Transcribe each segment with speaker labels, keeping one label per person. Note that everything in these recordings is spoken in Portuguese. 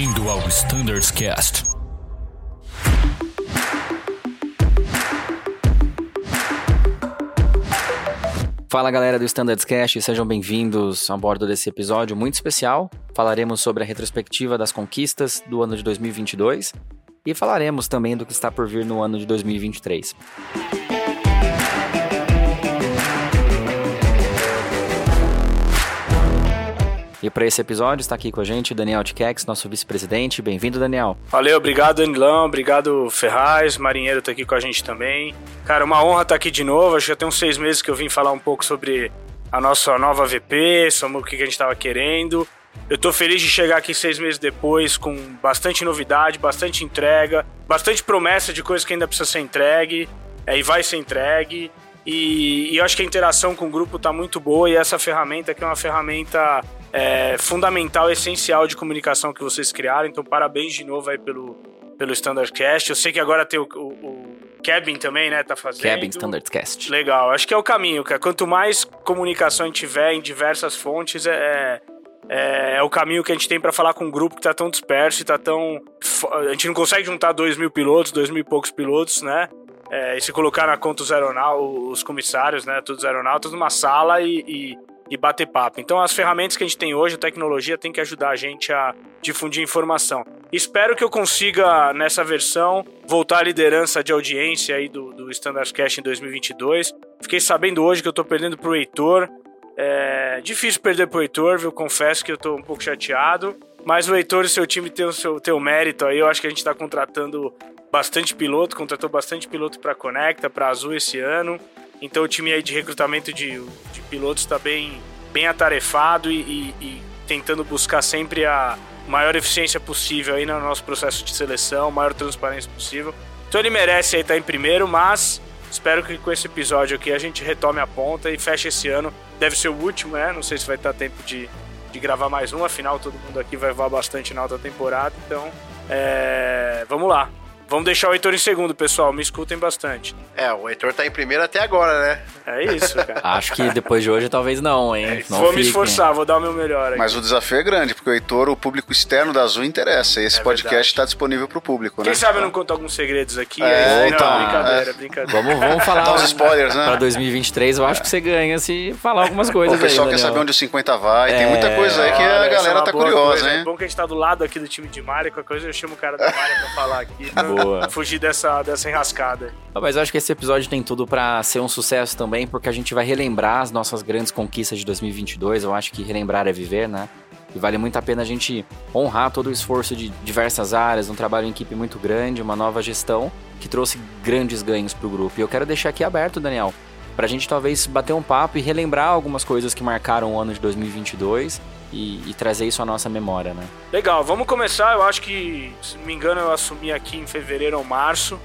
Speaker 1: Bem-vindo ao Standards Cast.
Speaker 2: Fala galera do Standards Cast, sejam bem-vindos a bordo desse episódio muito especial. Falaremos sobre a retrospectiva das conquistas do ano de 2022 e falaremos também do que está por vir no ano de 2023. E para esse episódio está aqui com a gente Daniel Tikex, nosso vice-presidente. Bem-vindo, Daniel.
Speaker 3: Valeu, obrigado, Danilão. Obrigado, Ferraz. Marinheiro tá aqui com a gente também. Cara, uma honra estar aqui de novo. Acho que já tem uns seis meses que eu vim falar um pouco sobre a nossa nova VP, sobre o que a gente estava querendo. Eu tô feliz de chegar aqui seis meses depois com bastante novidade, bastante entrega, bastante promessa de coisas que ainda precisa ser entregue é, e vai ser entregue. E, e, eu acho que a interação com o grupo tá muito boa e essa ferramenta aqui é uma ferramenta é, fundamental, essencial de comunicação que vocês criaram. Então, parabéns de novo aí pelo, pelo Standardcast. Eu sei que agora tem o, o, o Kevin também, né? Tá fazendo.
Speaker 2: Kevin Standardcast.
Speaker 3: Legal. Acho que é o caminho, cara. Quanto mais comunicação a gente tiver em diversas fontes, é, é, é o caminho que a gente tem para falar com um grupo que tá tão disperso e tá tão. A gente não consegue juntar dois mil pilotos, dois mil e poucos pilotos, né? É, e se colocar na conta os aeronautas, os comissários, né? Todos os aeronautas numa sala e, e, e, bater papo. Então, as ferramentas que a gente tem hoje, a tecnologia, tem que ajudar a gente a difundir informação. Espero que eu consiga, nessa versão, voltar à liderança de audiência aí do, do Standard Cash em 2022. Fiquei sabendo hoje que eu tô perdendo pro Heitor. É difícil perder pro Heitor, viu? Confesso que eu tô um pouco chateado. Mas o Heitor e seu time tem o seu tem o mérito aí. Eu acho que a gente tá contratando bastante piloto, contratou bastante piloto para Conecta, para Azul esse ano. Então o time aí de recrutamento de, de pilotos está bem, bem atarefado e, e, e, tentando buscar sempre a maior eficiência possível aí no nosso processo de seleção, maior transparência possível. Então ele merece aí estar em primeiro, mas espero que com esse episódio aqui a gente retome a ponta e feche esse ano. Deve ser o último, né? Não sei se vai estar tempo de, de gravar mais um, afinal todo mundo aqui vai voar bastante na alta temporada, então é, vamos lá. Vamos deixar o Heitor em segundo, pessoal. Me escutem bastante.
Speaker 4: É, o Heitor tá em primeiro até agora, né?
Speaker 3: É isso, cara.
Speaker 2: Acho que depois de hoje talvez não, hein? É, não
Speaker 3: vou fique. me esforçar, vou dar o meu melhor. Aqui.
Speaker 4: Mas o desafio é grande, porque o Heitor, o público externo da Azul interessa. E esse é podcast está disponível pro público,
Speaker 3: Quem
Speaker 4: né?
Speaker 3: sabe eu não conto alguns segredos aqui.
Speaker 4: É,
Speaker 3: então, não, brincadeira, é. brincadeira.
Speaker 2: Vamos, vamos falar.
Speaker 4: Dá uns spoilers, né?
Speaker 2: Pra 2023, eu acho que você ganha se falar algumas coisas.
Speaker 4: O pessoal
Speaker 2: aí,
Speaker 4: quer saber onde o 50 vai. Tem muita coisa aí que a galera tá curiosa,
Speaker 3: coisa.
Speaker 4: hein?
Speaker 3: É bom que a gente tá do lado aqui do time de Mario, qualquer coisa eu chamo o cara da Mario pra falar aqui. Boa. Fugir dessa, dessa enrascada.
Speaker 2: Mas eu acho que esse episódio tem tudo para ser um sucesso também, porque a gente vai relembrar as nossas grandes conquistas de 2022. Eu acho que relembrar é viver, né? E vale muito a pena a gente honrar todo o esforço de diversas áreas, um trabalho em equipe muito grande, uma nova gestão que trouxe grandes ganhos para o grupo. E eu quero deixar aqui aberto, Daniel, para a gente talvez bater um papo e relembrar algumas coisas que marcaram o ano de 2022 e, e, trazer isso à nossa memória, né?
Speaker 3: Legal, vamos começar. Eu acho que, se não me engano, eu assumi aqui em fevereiro ou março.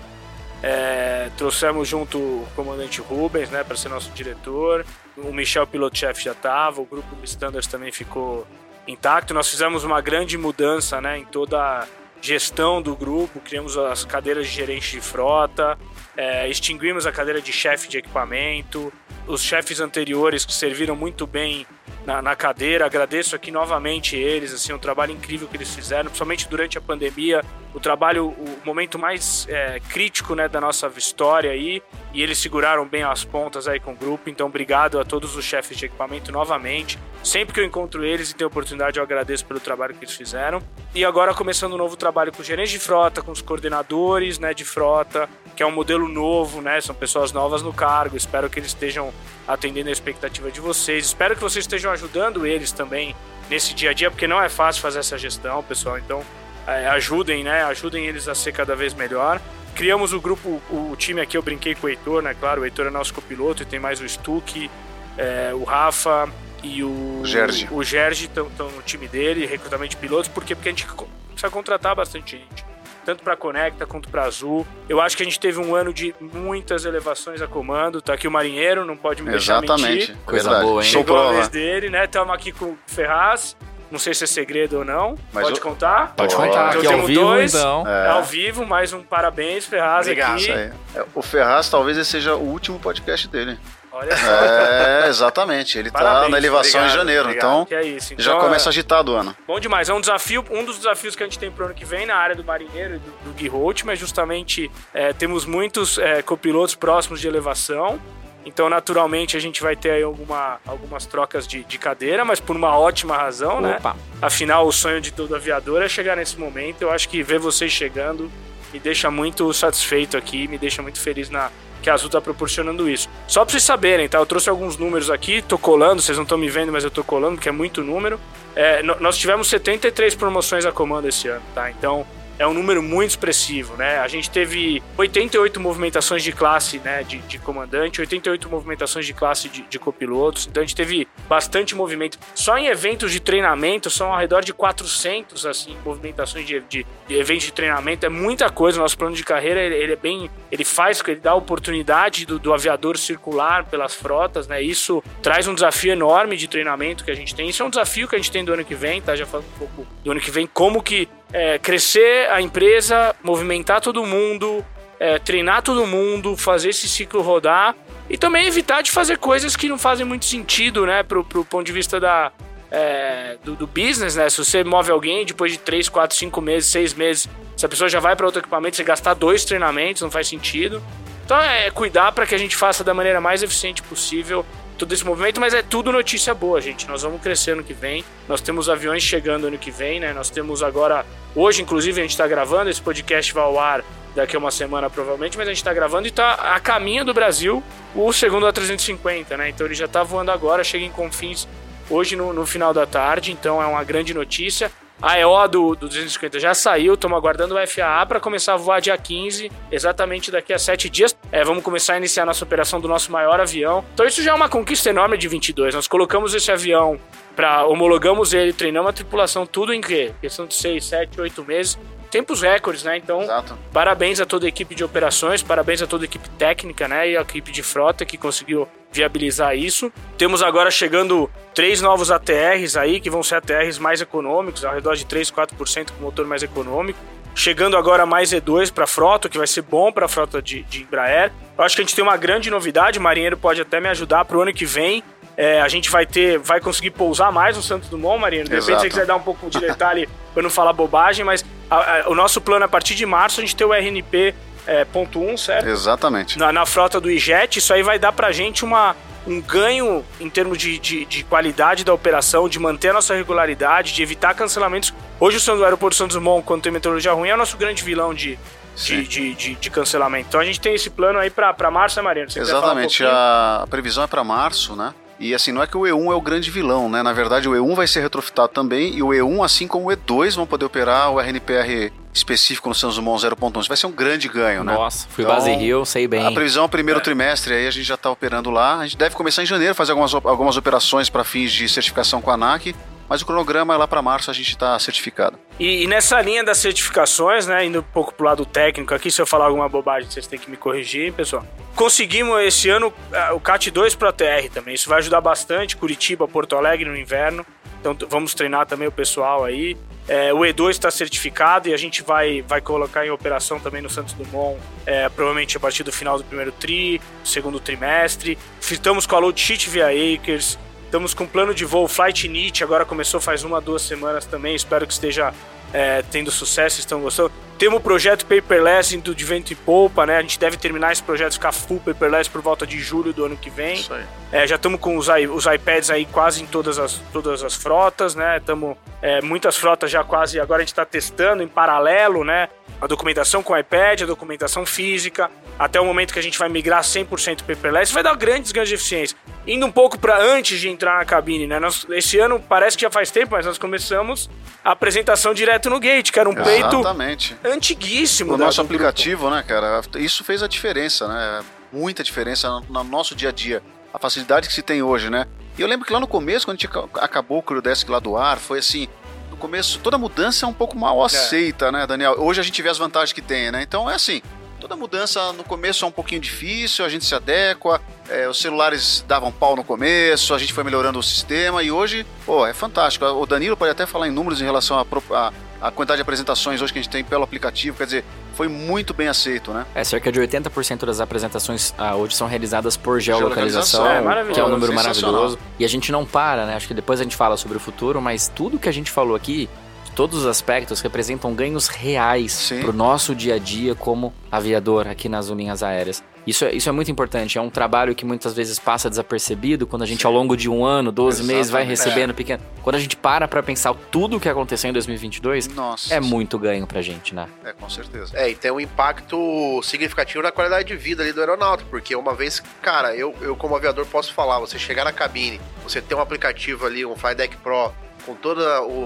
Speaker 3: É, trouxemos junto o comandante Rubens, né, para ser nosso diretor. O Michel piloto-chefe já estava, o grupo standards também ficou intacto. Nós fizemos uma grande mudança, né, em toda a gestão do grupo. Criamos as cadeiras de gerente de frota, é, extinguimos a cadeira de chefe de equipamento. Os chefes anteriores que serviram muito bem na, na, cadeira. Agradeço aqui novamente eles, assim, um trabalho incrível que eles fizeram, principalmente durante a pandemia, o trabalho, o momento mais é, crítico, né, da nossa história aí, e eles seguraram bem as pontas aí com o grupo, então obrigado a todos os chefes de equipamento novamente. Sempre que eu encontro eles e tenho oportunidade, eu agradeço pelo trabalho que eles fizeram. E agora começando um novo trabalho com gerentes de frota, com os coordenadores, né, de frota, que é um modelo novo, né, são pessoas novas no cargo, espero que eles estejam atendendo a expectativa de vocês. Espero que vocês estejam ajudando eles também nesse dia a dia, porque não é fácil fazer essa gestão, pessoal. Então, é, ajudem, né? Ajudem eles a ser cada vez melhor. Criamos o grupo, o time aqui, eu brinquei com o Heitor, né? Claro, o Heitor é nosso copiloto e tem mais o Stuck, é, o Rafa e o
Speaker 4: Gerge.
Speaker 3: O Gerge estão no time dele, recrutamento de pilotos, porque, porque a gente precisa contratar bastante gente tanto para Conecta quanto para Azul. Eu acho que a gente teve um ano de muitas elevações a comando. Tá aqui o Marinheiro, não pode me
Speaker 4: Exatamente.
Speaker 3: deixar mentir.
Speaker 2: Coisa Verdade. boa, hein?
Speaker 3: Chegou a vez dele, né? Estamos aqui com o Ferraz. Não sei se é segredo ou não.
Speaker 4: Mas
Speaker 3: pode
Speaker 4: eu...
Speaker 3: contar?
Speaker 2: Pode contar.
Speaker 3: Então
Speaker 2: aqui
Speaker 3: temos
Speaker 2: ao vivo,
Speaker 3: dois.
Speaker 2: então.
Speaker 3: É. ao vivo, mais um parabéns, Ferraz
Speaker 4: Obrigado.
Speaker 3: aqui.
Speaker 4: É, o Ferraz talvez esse seja o último podcast dele.
Speaker 3: Olha só.
Speaker 4: É, exatamente. Ele
Speaker 3: Parabéns,
Speaker 4: tá na elevação
Speaker 3: obrigado,
Speaker 4: em janeiro, então,
Speaker 3: é isso.
Speaker 4: já
Speaker 3: Então,
Speaker 4: começa
Speaker 3: é-
Speaker 4: agitado o ano.
Speaker 3: Bom demais, é um desafio, um dos desafios que a gente tem pro ano que vem na área do marinheiro e do, do Gui Holt, mas justamente é, temos muitos é, copilotos próximos de elevação, então naturalmente a gente vai ter aí alguma, algumas trocas de, de cadeira, mas por uma ótima razão, né?
Speaker 2: Opa.
Speaker 3: Afinal, o sonho de todo aviador é chegar nesse momento, eu acho que ver vocês chegando me deixa muito satisfeito aqui, me deixa muito feliz na que a Azul tá proporcionando isso. Só pra vocês saberem, tá? Eu trouxe alguns números aqui, tô colando, vocês não estão me vendo, mas eu tô colando, porque é muito número. É, nós tivemos 73 promoções a comando esse ano, tá? Então é um número muito expressivo, né? A gente teve 88 movimentações de classe, né, de, de comandante, 88 movimentações de classe de, de copilotos. Então a gente teve bastante movimento. Só em eventos de treinamento são ao redor de 400 assim movimentações de, de, de eventos de treinamento. É muita coisa. O nosso plano de carreira ele, ele é bem, ele faz, ele dá oportunidade do, do aviador circular pelas frotas, né? Isso traz um desafio enorme de treinamento que a gente tem. Isso é um desafio que a gente tem do ano que vem, tá? Já falando um pouco do ano que vem, como que é, crescer a empresa, movimentar todo mundo, é, treinar todo mundo, fazer esse ciclo rodar e também evitar de fazer coisas que não fazem muito sentido, né, pro, pro ponto de vista da, é, do, do business, né? Se você move alguém depois de 3, 4, 5 meses, 6 meses, se a pessoa já vai para outro equipamento, você gastar dois treinamentos, não faz sentido. Então é cuidar para que a gente faça da maneira mais eficiente possível todo esse movimento, mas é tudo notícia boa, gente. Nós vamos crescer ano que vem. Nós temos aviões chegando ano que vem, né? Nós temos agora, hoje inclusive a gente está gravando, esse podcast vai ao ar daqui a uma semana provavelmente, mas a gente está gravando e está a caminho do Brasil o segundo A350, né? Então ele já está voando agora, chega em Confins hoje no, no final da tarde, então é uma grande notícia. A EO do, do 250 já saiu, estamos aguardando o FAA para começar a voar dia 15, exatamente daqui a 7 dias. É, vamos começar a iniciar nossa operação do nosso maior avião. Então isso já é uma conquista enorme de 22. Nós colocamos esse avião para homologamos ele, treinamos a tripulação, tudo em quê? Questão de 6, 7, 8 meses. Tempos recordes, né? Então,
Speaker 4: Exato.
Speaker 3: Parabéns a toda a equipe de operações, parabéns a toda a equipe técnica, né? E a equipe de frota que conseguiu viabilizar isso. Temos agora chegando três novos ATRs aí, que vão ser ATRs mais econômicos, ao redor de 3, 4% com motor mais econômico. Chegando agora mais E2 para frota, que vai ser bom para a frota de, de Embraer. Eu acho que a gente tem uma grande novidade, o marinheiro pode até me ajudar para o ano que vem. É, a gente vai ter, vai conseguir pousar mais no Santos Dumont, Marinheiro. De repente, se você quiser dar um pouco de detalhe para não falar bobagem, mas a- a- o nosso plano a partir de março a gente ter o RNP é, ponto .1, certo?
Speaker 4: Exatamente.
Speaker 3: Na, na frota do IJET, isso aí vai dar pra gente uma, um ganho em termos de, de, de qualidade da operação, de manter a nossa regularidade, de evitar cancelamentos. Hoje o aeroporto Santos Dumont, quando tem meteorologia ruim, é o nosso grande vilão de, de, de, de, de cancelamento. Então a gente tem esse plano aí pra, pra março, né, Mariano? Você um
Speaker 4: Exatamente. a, a previsão é para março, né? E assim, não é que o E1 é o grande vilão, né? Na verdade, o E1 vai ser retrofitado também e o E1, assim como o E2, vão poder operar o RNPR específico no Santos Dumont 0.11. Isso vai ser um grande ganho, né?
Speaker 2: Nossa, fui
Speaker 4: Então,
Speaker 2: base Rio, sei bem.
Speaker 4: A previsão é o primeiro trimestre, aí a gente já está operando lá. A gente deve começar em janeiro, fazer algumas, algumas operações para fins de certificação com a ANAC, mas o cronograma é lá para março a gente está certificado.
Speaker 3: E, e nessa linha das certificações, né, indo um pouco pro lado técnico aqui, se eu falar alguma bobagem, vocês têm que me corrigir, pessoal. Conseguimos esse ano ah, o CAT 2 Pro TR também. Isso vai ajudar bastante Curitiba, Porto Alegre no inverno. Então vamos treinar também o pessoal aí. É, o E2 está certificado e a gente vai, vai colocar em operação também no Santos Dumont, é, provavelmente a partir do final do primeiro tri, segundo trimestre. Estamos com a Load Sheet via Acres. Estamos com plano de voo Flight Init, agora começou faz uma, duas semanas também. Espero que esteja é, tendo sucesso, estão gostando. Temos o projeto Paperless do de vento e polpa, né? A gente deve terminar esse projeto ficar full paperless por volta de julho do ano que vem.
Speaker 4: Isso aí.
Speaker 3: É, já estamos com os, os iPads aí quase em todas as, todas as frotas, né? Estamos muitas frotas já quase. Agora a gente está testando em paralelo, né? A documentação com iPad, a documentação física, até o momento que a gente vai migrar 100% paperless, vai dar grandes ganhos de eficiência. Indo um pouco para antes de entrar na cabine, né? Nós, esse ano parece que já faz tempo, mas nós começamos a apresentação direto no gate, que era um peito
Speaker 4: Exatamente.
Speaker 3: antiguíssimo.
Speaker 4: O
Speaker 3: da-
Speaker 4: nosso aplicativo, né, cara, isso fez a diferença, né? Muita diferença no, no nosso dia a dia. A facilidade que se tem hoje, né? E eu lembro que lá no começo, quando a gente aca- acabou o Crewdesk lá do ar, foi assim. No começo, toda mudança é um pouco mal aceita, né, Daniel? Hoje a gente vê as vantagens que tem, né? Então é assim. Toda mudança no começo é um pouquinho difícil, a gente se adequa, é, os celulares davam pau no começo, a gente foi melhorando o sistema e hoje, pô, é fantástico. O Danilo pode até falar em números em relação à quantidade de apresentações hoje que a gente tem pelo aplicativo, quer dizer, foi muito bem aceito, né?
Speaker 2: É, cerca de 80% das apresentações ah, hoje são realizadas por geolocalização,
Speaker 4: Geolocalização,
Speaker 3: é
Speaker 2: que é um número maravilhoso. E a gente não para, né? Acho que depois a gente fala sobre o futuro, mas tudo que a gente falou aqui, todos os aspectos representam ganhos reais
Speaker 4: Sim.
Speaker 2: pro nosso dia a dia como aviador aqui nas linhas aéreas. Isso é, isso é muito importante, é um trabalho que muitas vezes passa desapercebido quando a gente ao longo de um ano, 12 meses vai
Speaker 4: Exatamente.
Speaker 2: recebendo pequeno. Quando a gente para pra pensar tudo o que aconteceu em 2022,
Speaker 4: Nossa.
Speaker 2: é muito ganho pra gente, né?
Speaker 4: É, com certeza.
Speaker 5: É, e tem um impacto significativo na qualidade de vida ali do aeronauta, porque uma vez, cara, eu, eu como aviador posso falar, você chegar na cabine, você ter um aplicativo ali, um Flydeck Pro, com todas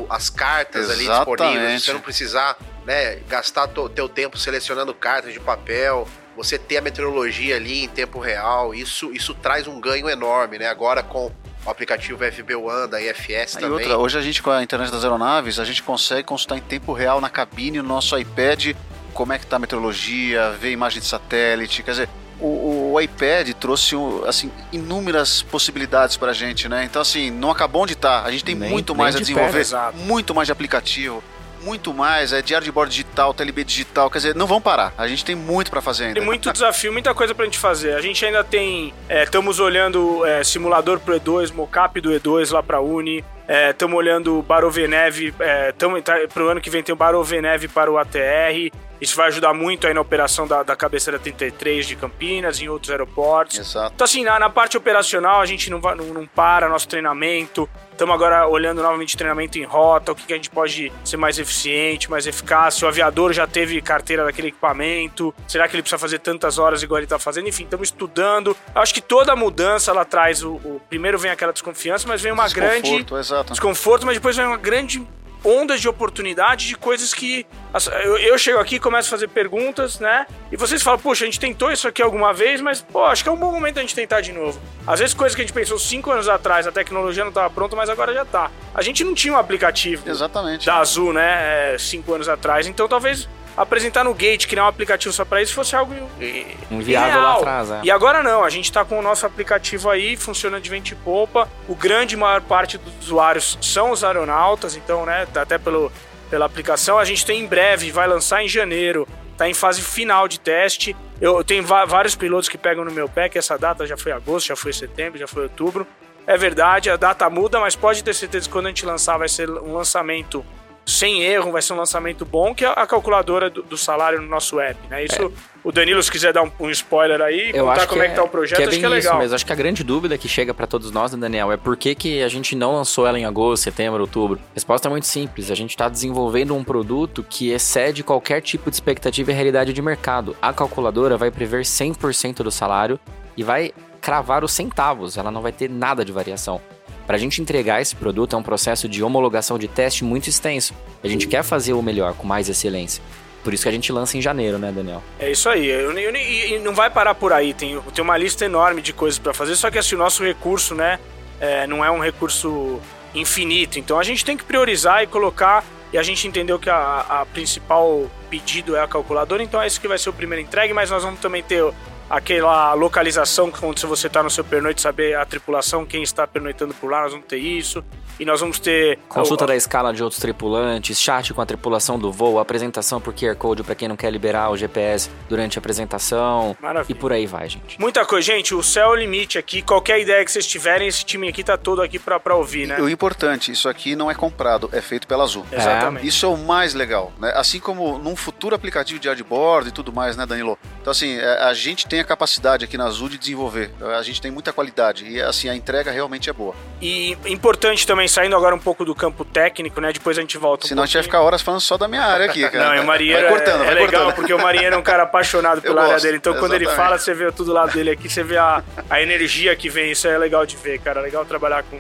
Speaker 5: as cartas ali
Speaker 4: Exatamente.
Speaker 5: disponíveis, você não precisar, né, gastar to, teu tempo selecionando cartas de papel, você ter a meteorologia ali em tempo real, isso, isso traz um ganho enorme, né? Agora com o aplicativo FB One da IFS
Speaker 4: E
Speaker 5: também.
Speaker 4: outra, hoje a gente com a internet das aeronaves, a gente consegue consultar em tempo real na cabine, no nosso iPad, como é que tá a meteorologia, ver imagem de satélite, quer dizer, o, o iPad trouxe assim inúmeras possibilidades pra gente, né? Então assim, não acabou onde tá. A gente tem
Speaker 2: Nem-
Speaker 4: muito mais a
Speaker 2: de
Speaker 4: desenvolver,
Speaker 3: perto,
Speaker 4: muito mais de aplicativo, muito mais, é diário de bordo digital, TLB digital, quer dizer, não vão parar. A gente tem muito pra fazer ainda.
Speaker 3: Tem muito desafio, muita coisa pra gente fazer. A gente ainda tem. Estamos olhando é, simulador pro E2, mocap do E2 lá pra Uni. Estamos olhando Baroveneve. É, tamo, tá, pro ano que vem tem o Baroveneve para o ATR. Isso vai ajudar muito aí na operação da, da cabeceira 33 de Campinas, em outros aeroportos.
Speaker 4: Exato.
Speaker 3: Então, assim, na, na parte operacional, a gente não, vai- não, não para nosso treinamento. Estamos agora olhando novamente treinamento em rota, o que, que a gente pode ser mais eficiente, mais eficaz. Se o aviador já teve carteira daquele equipamento, será que ele precisa fazer tantas horas igual ele está fazendo? Enfim, estamos estudando. Acho que toda mudança ela traz o, o- Primeiro vem aquela desconfiança, mas vem uma grande
Speaker 4: Desconforto, exato.
Speaker 3: desconforto, mas depois vem uma grande onda de oportunidade de coisas que. Eu, eu chego aqui, começo a fazer perguntas, né? E vocês falam, poxa, a gente tentou isso aqui alguma vez, mas, pô, acho que é um bom momento a gente tentar de novo. Às vezes, coisas que a gente pensou cinco anos atrás, a tecnologia não estava pronta, mas agora já tá. A gente não tinha um aplicativo
Speaker 4: Exatamente.
Speaker 3: da Azul, né? é, Cinco anos atrás. Então talvez apresentar no Gate, criar um aplicativo só pra isso, fosse algo
Speaker 2: Inviável lá atrás, é.
Speaker 3: E agora não, a gente tá com o nosso aplicativo aí, funciona de vento e popa. O grande maior parte dos usuários são os aeronautas, então, né, tá até pelo, pela aplicação. A gente tem em breve, vai lançar em janeiro, tá em fase final de teste. Eu tenho vários pilotos que pegam no meu pé, que essa data já foi agosto, já foi setembro, já foi outubro. É verdade, a data muda, mas pode ter certeza que quando a gente lançar vai ser um lançamento sem erro, vai ser um lançamento bom, que é a calculadora do, do salário no nosso app, né? Isso, o Danilo, se quiser dar um, um spoiler aí,
Speaker 2: Eu
Speaker 3: contar
Speaker 2: acho
Speaker 3: como
Speaker 2: que
Speaker 3: é que tá o projeto,
Speaker 2: que é
Speaker 3: acho
Speaker 2: bem
Speaker 3: que é
Speaker 2: isso
Speaker 3: legal.
Speaker 2: mesmo. Acho que a grande dúvida que chega pra todos nós, né, Daniel, é por que, que a gente não lançou ela em agosto, setembro, outubro. A resposta é muito simples. A gente está desenvolvendo um produto que excede qualquer tipo de expectativa e realidade de mercado. A calculadora vai prever 100% do salário e vai cravar os centavos. Ela não vai ter nada de variação. Para a gente entregar esse produto é um processo de homologação de teste muito extenso. A gente quer fazer o melhor, com mais excelência. Por isso que a gente lança em janeiro, né, Daniel?
Speaker 3: É isso aí. E e não vai parar por aí. Tem, tem uma lista enorme de coisas para fazer. Só que assim, o nosso recurso, né, é, não é um recurso infinito. Então a gente tem que priorizar e colocar. E a gente entendeu que a, a principal pedido é a calculadora. Então é isso que vai ser o primeiro entregue. Mas nós vamos também ter aquela localização quando você está no seu pernoite saber a tripulação, quem está pernoitando por lá. Nós vamos ter isso. E nós vamos ter
Speaker 2: Consulta
Speaker 3: o-
Speaker 2: da escala de outros tripulantes, chat com a tripulação do voo, apresentação por QR Code para quem não quer liberar o GPS durante a apresentação.
Speaker 3: Maravilha.
Speaker 2: E por aí vai, gente.
Speaker 3: Muita coisa, gente. O céu é o limite aqui. Qualquer ideia que vocês tiverem, esse time aqui tá todo aqui pra, pra ouvir, né?
Speaker 4: O importante, isso aqui não é comprado, é feito pela Azul.
Speaker 3: Exatamente.
Speaker 4: Isso é o mais legal, né? Assim como num futuro aplicativo de hardboard e tudo mais, né, Danilo? Então, assim, é, a gente tem a capacidade aqui na Azul de desenvolver. A gente tem muita qualidade e, assim, a entrega realmente é boa.
Speaker 3: E importante também, saindo agora um pouco do campo técnico, né? Depois a gente volta um
Speaker 4: Senão a gente vai
Speaker 3: pouquinho.
Speaker 4: ficar horas falando só da minha área aqui, cara.
Speaker 3: Não, o Marinheiro
Speaker 4: vai cortando,
Speaker 3: é,
Speaker 4: vai
Speaker 3: é legal,
Speaker 4: cortando.
Speaker 3: porque o Marinheiro é um cara apaixonado pela
Speaker 4: Eu
Speaker 3: área
Speaker 4: gosto,
Speaker 3: dele. Então, quando ele
Speaker 4: exatamente.
Speaker 3: fala, você vê tudo do lado dele aqui, você vê a, a energia que vem. Isso é legal de ver, cara. É legal trabalhar com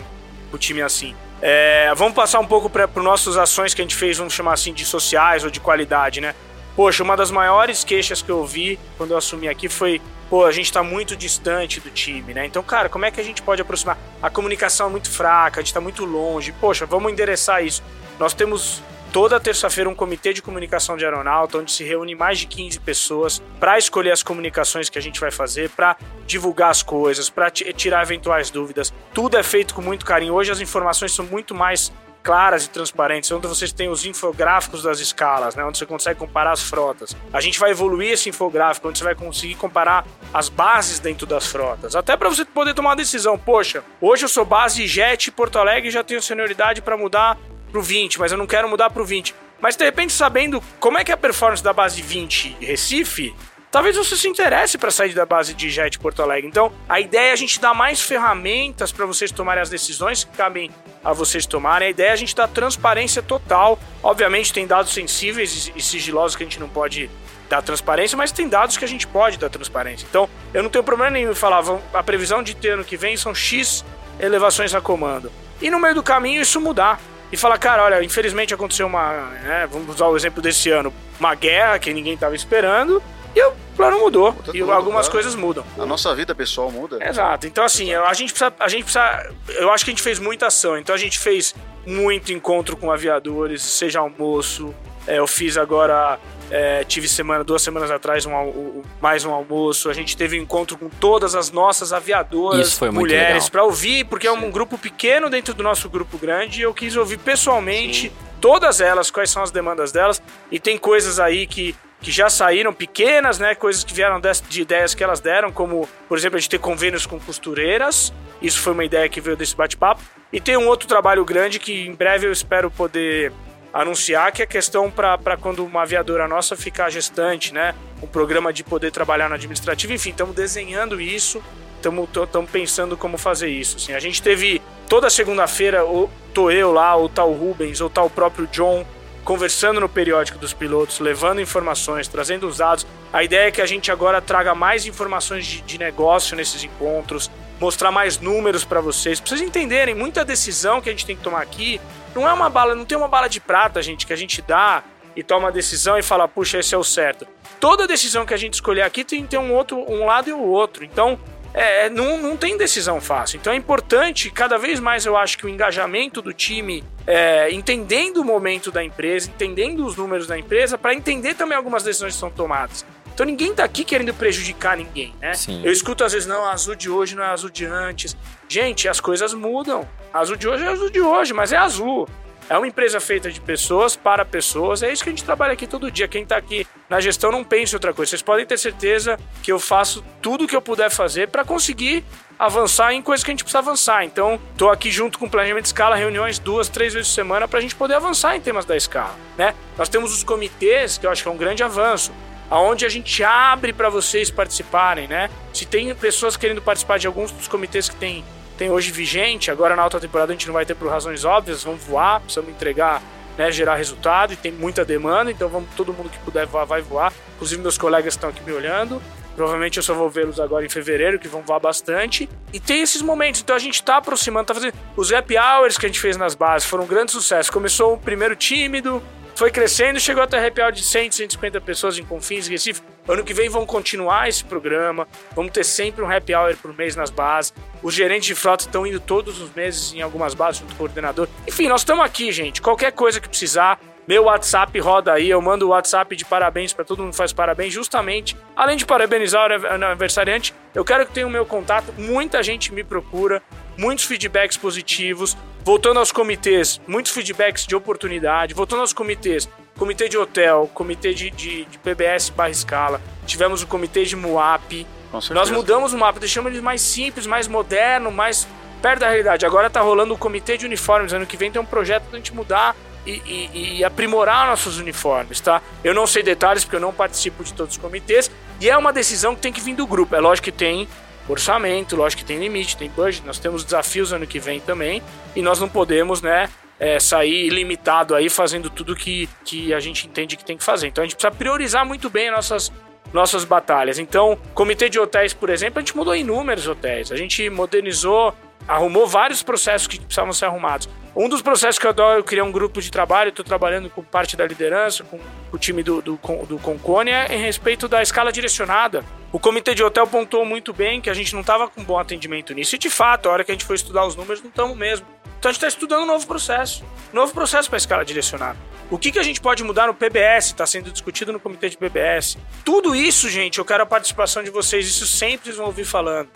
Speaker 3: o time assim. É, vamos passar um pouco para os nossos ações que a gente fez, vamos chamar assim, de sociais ou de qualidade, né? Poxa, uma das maiores queixas que eu vi quando eu assumi aqui foi, pô, a gente tá muito distante do time, né? Então, cara, como é que a gente pode aproximar? A comunicação é muito fraca, a gente tá muito longe. Poxa, vamos endereçar isso. Nós temos toda terça-feira um comitê de comunicação de aeronauta, onde se reúne mais de 15 pessoas para escolher as comunicações que a gente vai fazer, para divulgar as coisas, para tirar eventuais dúvidas. Tudo é feito com muito carinho. Hoje as informações são muito mais claras e transparentes, onde vocês têm os infográficos das escalas, né, onde você consegue comparar as frotas. A gente vai evoluir esse infográfico, onde você vai conseguir comparar as bases dentro das frotas, até para você poder tomar uma decisão. Poxa, hoje eu sou base Jet Porto Alegre e já tenho senioridade para mudar pro 20, mas eu não quero mudar pro 20. Mas de repente, sabendo como é que é a performance da base 20 Recife, talvez você se interesse para sair da base de Jet Porto Alegre. Então, a ideia é a gente dar mais ferramentas para vocês tomarem as decisões que cabem a vocês tomarem. A ideia é a gente dar transparência total. Obviamente, tem dados sensíveis e sigilosos que a gente não pode dar transparência, mas tem dados que a gente pode dar transparência. Então, eu não tenho problema nenhum em falar, a previsão de ter ano que vem são X elevações a comando. E no meio do caminho isso mudar e falar, cara, olha, infelizmente aconteceu uma, né, vamos usar o exemplo desse ano, uma guerra que ninguém estava esperando, e o plano mudou. E algumas claro. coisas mudam.
Speaker 4: A nossa vida pessoal muda.
Speaker 3: Exato. Então, assim, a gente, precisa, a gente precisa. Eu acho que a gente fez muita ação. Então, a gente fez muito encontro com aviadores, seja almoço. É, eu fiz agora é, tive semana, duas semanas atrás, um, um, mais um almoço. A gente teve um encontro com todas as nossas aviadoras, mulheres, para ouvir, porque Sim. é um grupo pequeno dentro do nosso grupo grande. E eu quis ouvir pessoalmente Sim. todas elas, quais são as demandas delas. E tem coisas aí que que já saíram pequenas, né? Coisas que vieram de ideias que elas deram, como, por exemplo, a gente ter convênios com costureiras. Isso foi uma ideia que veio desse bate-papo. E tem um outro trabalho grande que em breve eu espero poder anunciar que é questão para quando uma aviadora nossa ficar gestante, né? Um programa de poder trabalhar no administrativo, enfim, estamos desenhando isso, estamos pensando como fazer isso. Assim. A gente teve toda segunda-feira, ou tô eu lá, ou tal Rubens, ou tal próprio John, conversando no periódico dos pilotos, levando informações, trazendo os dados. A ideia é que a gente agora traga mais informações de, de negócio nesses encontros, mostrar mais números para vocês, para vocês entenderem muita decisão que a gente tem que tomar aqui não é uma bala, não tem uma bala de prata, gente, que a gente dá e toma a decisão e fala, puxa, esse é o certo. Toda decisão que a gente escolher aqui tem ter um outro, um lado e o outro. Então, é, é, não, não tem decisão fácil. Então é importante, cada vez mais eu acho que o engajamento do time, é, entendendo o momento da empresa, entendendo os números da empresa, para entender também algumas decisões que são tomadas. Então ninguém tá aqui querendo prejudicar ninguém, né? Sim. Eu escuto às vezes, não, azul de hoje não é azul de antes. Gente, as coisas mudam. Azul de hoje é azul de hoje, mas é azul. É uma empresa feita de pessoas para pessoas. É isso que a gente trabalha aqui todo dia. Quem está aqui na gestão não pensa em outra coisa. Vocês podem ter certeza que eu faço tudo o que eu puder fazer para conseguir avançar em coisas que a gente precisa avançar. Então, estou aqui junto com o planejamento de escala, reuniões duas, três vezes por semana para a gente poder avançar em temas da escala. Né? Nós temos os comitês, que eu acho que é um grande avanço aonde a gente abre para vocês participarem, né? Se tem pessoas querendo participar de alguns dos comitês que tem, tem hoje vigente, agora na alta temporada a gente não vai ter por razões óbvias, vamos voar, precisamos entregar, né, gerar resultado e tem muita demanda, então vamos todo mundo que puder voar vai voar. Inclusive meus colegas estão aqui me olhando. Provavelmente eu só vou vê-los agora em fevereiro, que vão voar bastante. E tem esses momentos. Então a gente tá aproximando, tá fazendo. Os happy hours que a gente fez nas bases foram um grande sucesso. Começou o primeiro tímido, foi crescendo chegou até arrepiar de 100, 150 pessoas em Confins Recife. Ano que vem vão continuar esse programa, vamos ter sempre um happy hour por mês nas bases. Os gerentes de frota estão indo todos os meses em algumas bases junto com o coordenador. Enfim, nós estamos aqui, gente. Qualquer coisa que precisar, meu WhatsApp roda aí, eu mando o WhatsApp de parabéns para todo mundo faz parabéns, justamente. Além de parabenizar o aniversariante, eu quero que tenha o meu contato. Muita gente me procura, muitos feedbacks positivos. Voltando aos comitês, muitos feedbacks de oportunidade. Voltando aos comitês, comitê de hotel, comitê de, de, de PBS barra escala, tivemos o comitê de MUAP. Nós mudamos o mapa, deixamos ele mais simples, mais moderno, mais perto da realidade. Agora tá rolando o comitê de uniformes. Ano que vem tem um projeto pra gente mudar e, e, e, aprimorar nossos uniformes, tá? Eu não sei detalhes porque eu não participo de todos os comitês e é uma decisão que tem que vir do grupo. É lógico que tem orçamento, lógico que tem limite, tem budget, nós temos desafios ano que vem também e nós não podemos, né, é, sair limitado aí fazendo tudo que, que a gente entende que tem que fazer. Então a gente precisa priorizar muito bem as nossas nossas batalhas. Então, comitê de hotéis, por exemplo, a gente mudou inúmeros hotéis. A gente modernizou, arrumou vários processos que precisavam ser arrumados. Um dos processos que eu adoro, eu criei um grupo de trabalho, estou trabalhando com parte da liderança, com o time do, do, do Concônia, em respeito da escala direcionada. O comitê de hotel pontuou muito bem que a gente não estava com bom atendimento nisso. E de fato, a hora que a gente foi estudar os números, não estamos mesmo. Então a gente está estudando um novo processo. Novo processo para a escala direcionada. O que, que a gente pode mudar no PBS? Está sendo discutido no comitê de PBS. Tudo isso, gente, eu quero a participação de vocês. Isso sempre vão ouvir falando.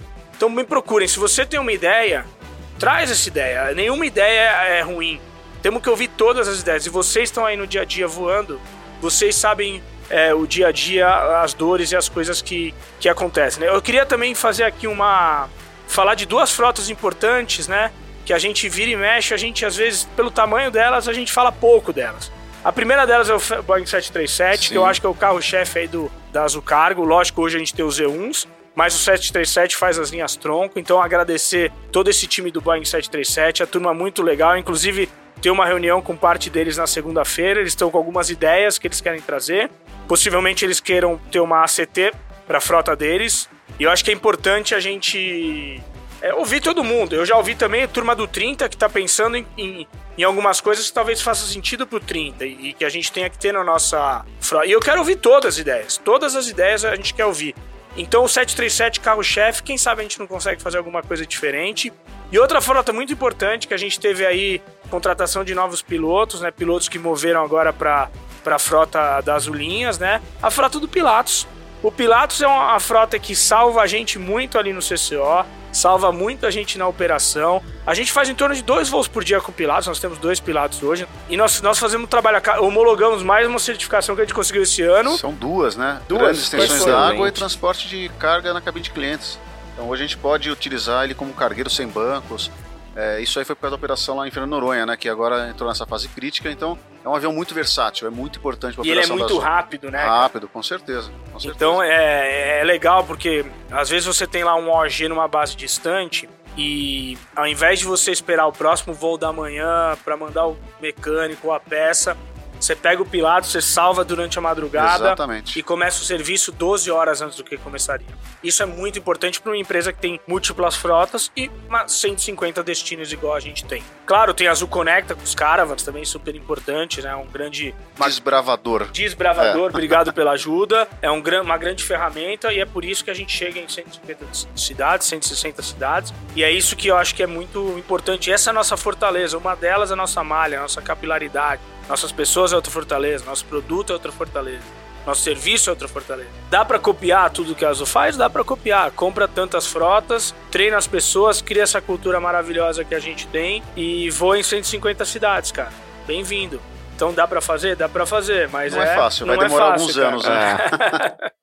Speaker 3: Então me procurem. Se você tem uma ideia, traz essa ideia. Nenhuma ideia é ruim. Temos que ouvir todas as ideias. E vocês estão aí no dia a dia voando, vocês sabem é, o dia a dia, as dores e as coisas que, que acontecem. Né? Eu queria também fazer aqui uma. falar de duas frotas importantes, né? Que a gente vira e mexe, a gente, às vezes, pelo tamanho delas, a gente fala pouco delas. A primeira delas é o Boeing 737, Sim. que eu acho que é o carro-chefe aí do, da Azul Cargo. Lógico, hoje a gente tem os Z1s, mas o 737 faz as linhas tronco. Então, agradecer todo esse time do Boeing 737, a turma muito legal. Inclusive, ter uma reunião com parte deles na segunda-feira. Eles estão com algumas ideias que eles querem trazer. Possivelmente eles queiram ter uma ACT para a frota deles. E eu acho que é importante a gente é, ouvir todo mundo. Eu já ouvi também a turma do 30 que está pensando em, em, em, algumas coisas que talvez faça sentido para o 30 e, e, que a gente tenha que ter na nossa frota. E eu quero ouvir todas as ideias. Todas as ideias a gente quer ouvir. Então o 737 carro-chefe, quem sabe a gente não consegue fazer alguma coisa diferente. E outra frota muito importante que a gente teve aí contratação de novos pilotos, né? Pilotos que moveram agora para para a frota das Ulinhas, né? A frota do Pilatos. O Pilatos é uma frota que salva a gente muito ali no CCO, salva muito a gente na operação. A gente faz em torno de dois voos por dia com Pilatos, nós temos dois Pilatos hoje. E nós, nós fazemos um trabalho, homologamos mais uma certificação que a gente conseguiu esse ano.
Speaker 4: São duas, né? Duas Grandes extensões da água e transporte de carga na cabine de clientes. Então hoje a gente pode utilizar ele como cargueiro sem bancos, é, isso aí foi por causa da operação lá em Fernando Noronha, né? Que agora entrou nessa fase crítica, então é um avião muito versátil, é muito importante para.
Speaker 3: E ele é muito rápido, né?
Speaker 4: Rápido, com certeza, com
Speaker 3: certeza. Então é, é legal porque às vezes você tem lá um OG numa base distante e ao invés de você esperar o próximo voo da manhã para mandar o mecânico ou a peça, você pega o Pilato, você salva durante a madrugada
Speaker 4: Exatamente.
Speaker 3: e começa o serviço 12 horas antes do que começaria. Isso é muito importante para uma empresa que tem múltiplas frotas e 150 destinos igual a gente tem. Claro, tem Azul Conecta com os Caravans, também super importante, né? Um grande...
Speaker 4: Desbravador.
Speaker 3: Desbravador, é. obrigado pela ajuda. É um, uma grande ferramenta e é por isso que a gente chega em 150 cidades, 160 cidades. E é isso que eu acho que é muito importante. Essa é a nossa fortaleza. Uma delas é a nossa malha, a nossa capilaridade nossas pessoas é outra fortaleza, nosso produto é outra fortaleza, nosso serviço é outra fortaleza. Dá para copiar tudo que a Azul faz? Dá para copiar. Compra tantas frotas, treina as pessoas, cria essa cultura maravilhosa que a gente tem e voa em 150 cidades, cara. Bem-vindo. Então dá para fazer? Dá para fazer, mas
Speaker 4: não é,
Speaker 3: é
Speaker 4: fácil, vai demorar é fácil, alguns cara. anos, né?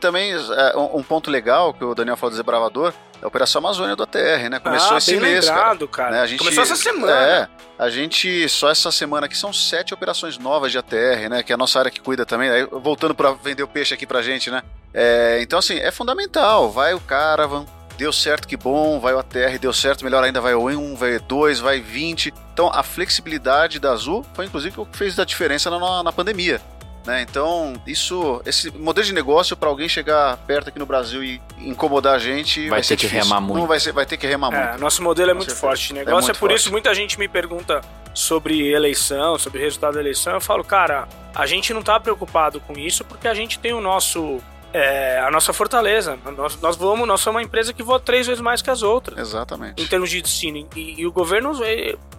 Speaker 4: também é, um ponto legal que o Daniel falou do Zebravador é a Operação Amazônia do ATR, né? Começou
Speaker 3: ah,
Speaker 4: esse mês,
Speaker 3: lembrado,
Speaker 4: cara.
Speaker 3: cara. Né?
Speaker 4: A gente,
Speaker 3: Começou essa semana.
Speaker 4: É, a gente, só essa semana aqui, são sete operações novas de ATR, né? Que é a nossa área que cuida também. Aí, voltando para vender o peixe aqui pra gente, né? É, então, assim, é fundamental. Vai o Caravan, deu certo, que bom, vai o ATR, deu certo, melhor ainda, vai o E1, vai o E2, vai 20. Então, a flexibilidade da Azul foi, inclusive, o que fez a diferença na, na pandemia. Né? Então, isso, esse modelo de negócio para alguém chegar perto aqui no Brasil e incomodar a gente
Speaker 2: vai, vai ter que
Speaker 4: difícil.
Speaker 2: remar muito.
Speaker 4: Não vai, ser, vai ter que remar
Speaker 3: é,
Speaker 4: muito.
Speaker 3: Nosso modelo é muito forte de negócio, é, é por forte. isso muita gente me pergunta sobre eleição, sobre o resultado da eleição. Eu falo, cara, a gente não está preocupado com isso porque a gente tem o nosso é, a nossa fortaleza. Nós, nós voamos, nós somos uma empresa que voa três vezes mais que as outras.
Speaker 4: Exatamente.
Speaker 3: Em termos de destino. E, e o governo,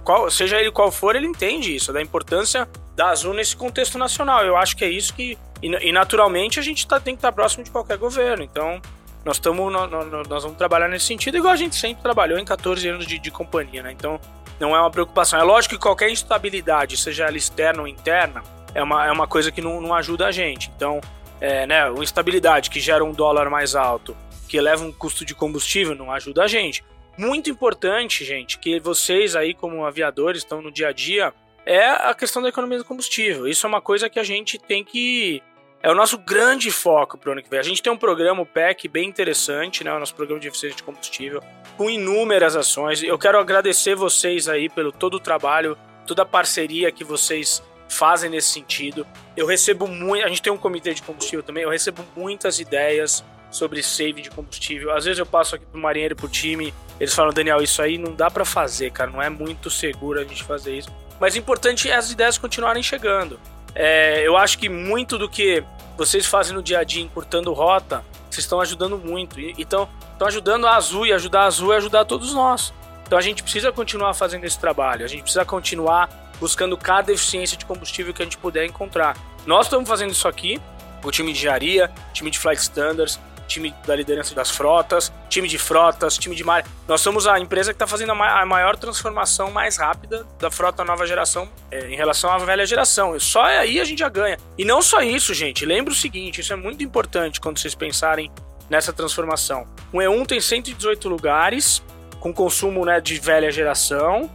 Speaker 3: qual, seja ele qual for, ele entende isso, da importância da Azul nesse contexto nacional. Eu acho que é isso que. E, e naturalmente a gente tá, tem que estar tá próximo de qualquer governo. Então, nós, tamo, nós, nós, vamos trabalhar nesse sentido, igual a gente sempre trabalhou em 14 anos de, de companhia, né? Então, não é uma preocupação. É lógico que qualquer instabilidade, seja ela externa ou interna, é uma, é uma coisa que não, não ajuda a gente. Então, é, né, uma instabilidade que gera um dólar mais alto, que eleva um custo de combustível, não ajuda a gente. Muito importante, gente, que vocês aí, como aviadores, estão no dia a dia, é a questão da economia do combustível. Isso é uma coisa que a gente tem que. É o nosso grande foco para o ano que vem. A gente tem um programa, o PEC, bem interessante, né? O nosso programa de eficiência de combustível, com inúmeras ações. Eu quero agradecer vocês aí pelo todo o trabalho, toda a parceria que vocês fazem nesse sentido. Eu recebo muito. A gente tem um comitê de combustível também. Eu recebo muitas ideias sobre save de combustível. Às vezes eu passo aqui pro marinheiro pro time, eles falam, Daniel, isso aí não dá para fazer, cara, não é muito seguro a gente fazer isso. Mas o importante é as ideias continuarem chegando. É, eu acho que muito do que vocês fazem no dia a dia, encurtando rota, vocês estão ajudando muito. Então, estão ajudando a Azul e ajudar a Azul é ajudar todos nós. Então a gente precisa continuar fazendo esse trabalho, a gente precisa continuar buscando cada eficiência de combustível que a gente puder encontrar. Nós estamos fazendo isso aqui, o time de engenharia, time de flight standards, time da liderança das frotas, time de frotas, time de mar. Nós somos a empresa que está fazendo a maior transformação mais rápida da frota nova geração é, em relação à velha geração. Só aí a gente já ganha. E não só isso, gente. Lembre o seguinte: isso é muito importante quando vocês pensarem nessa transformação. O E1 tem 118 lugares com consumo né, de velha geração.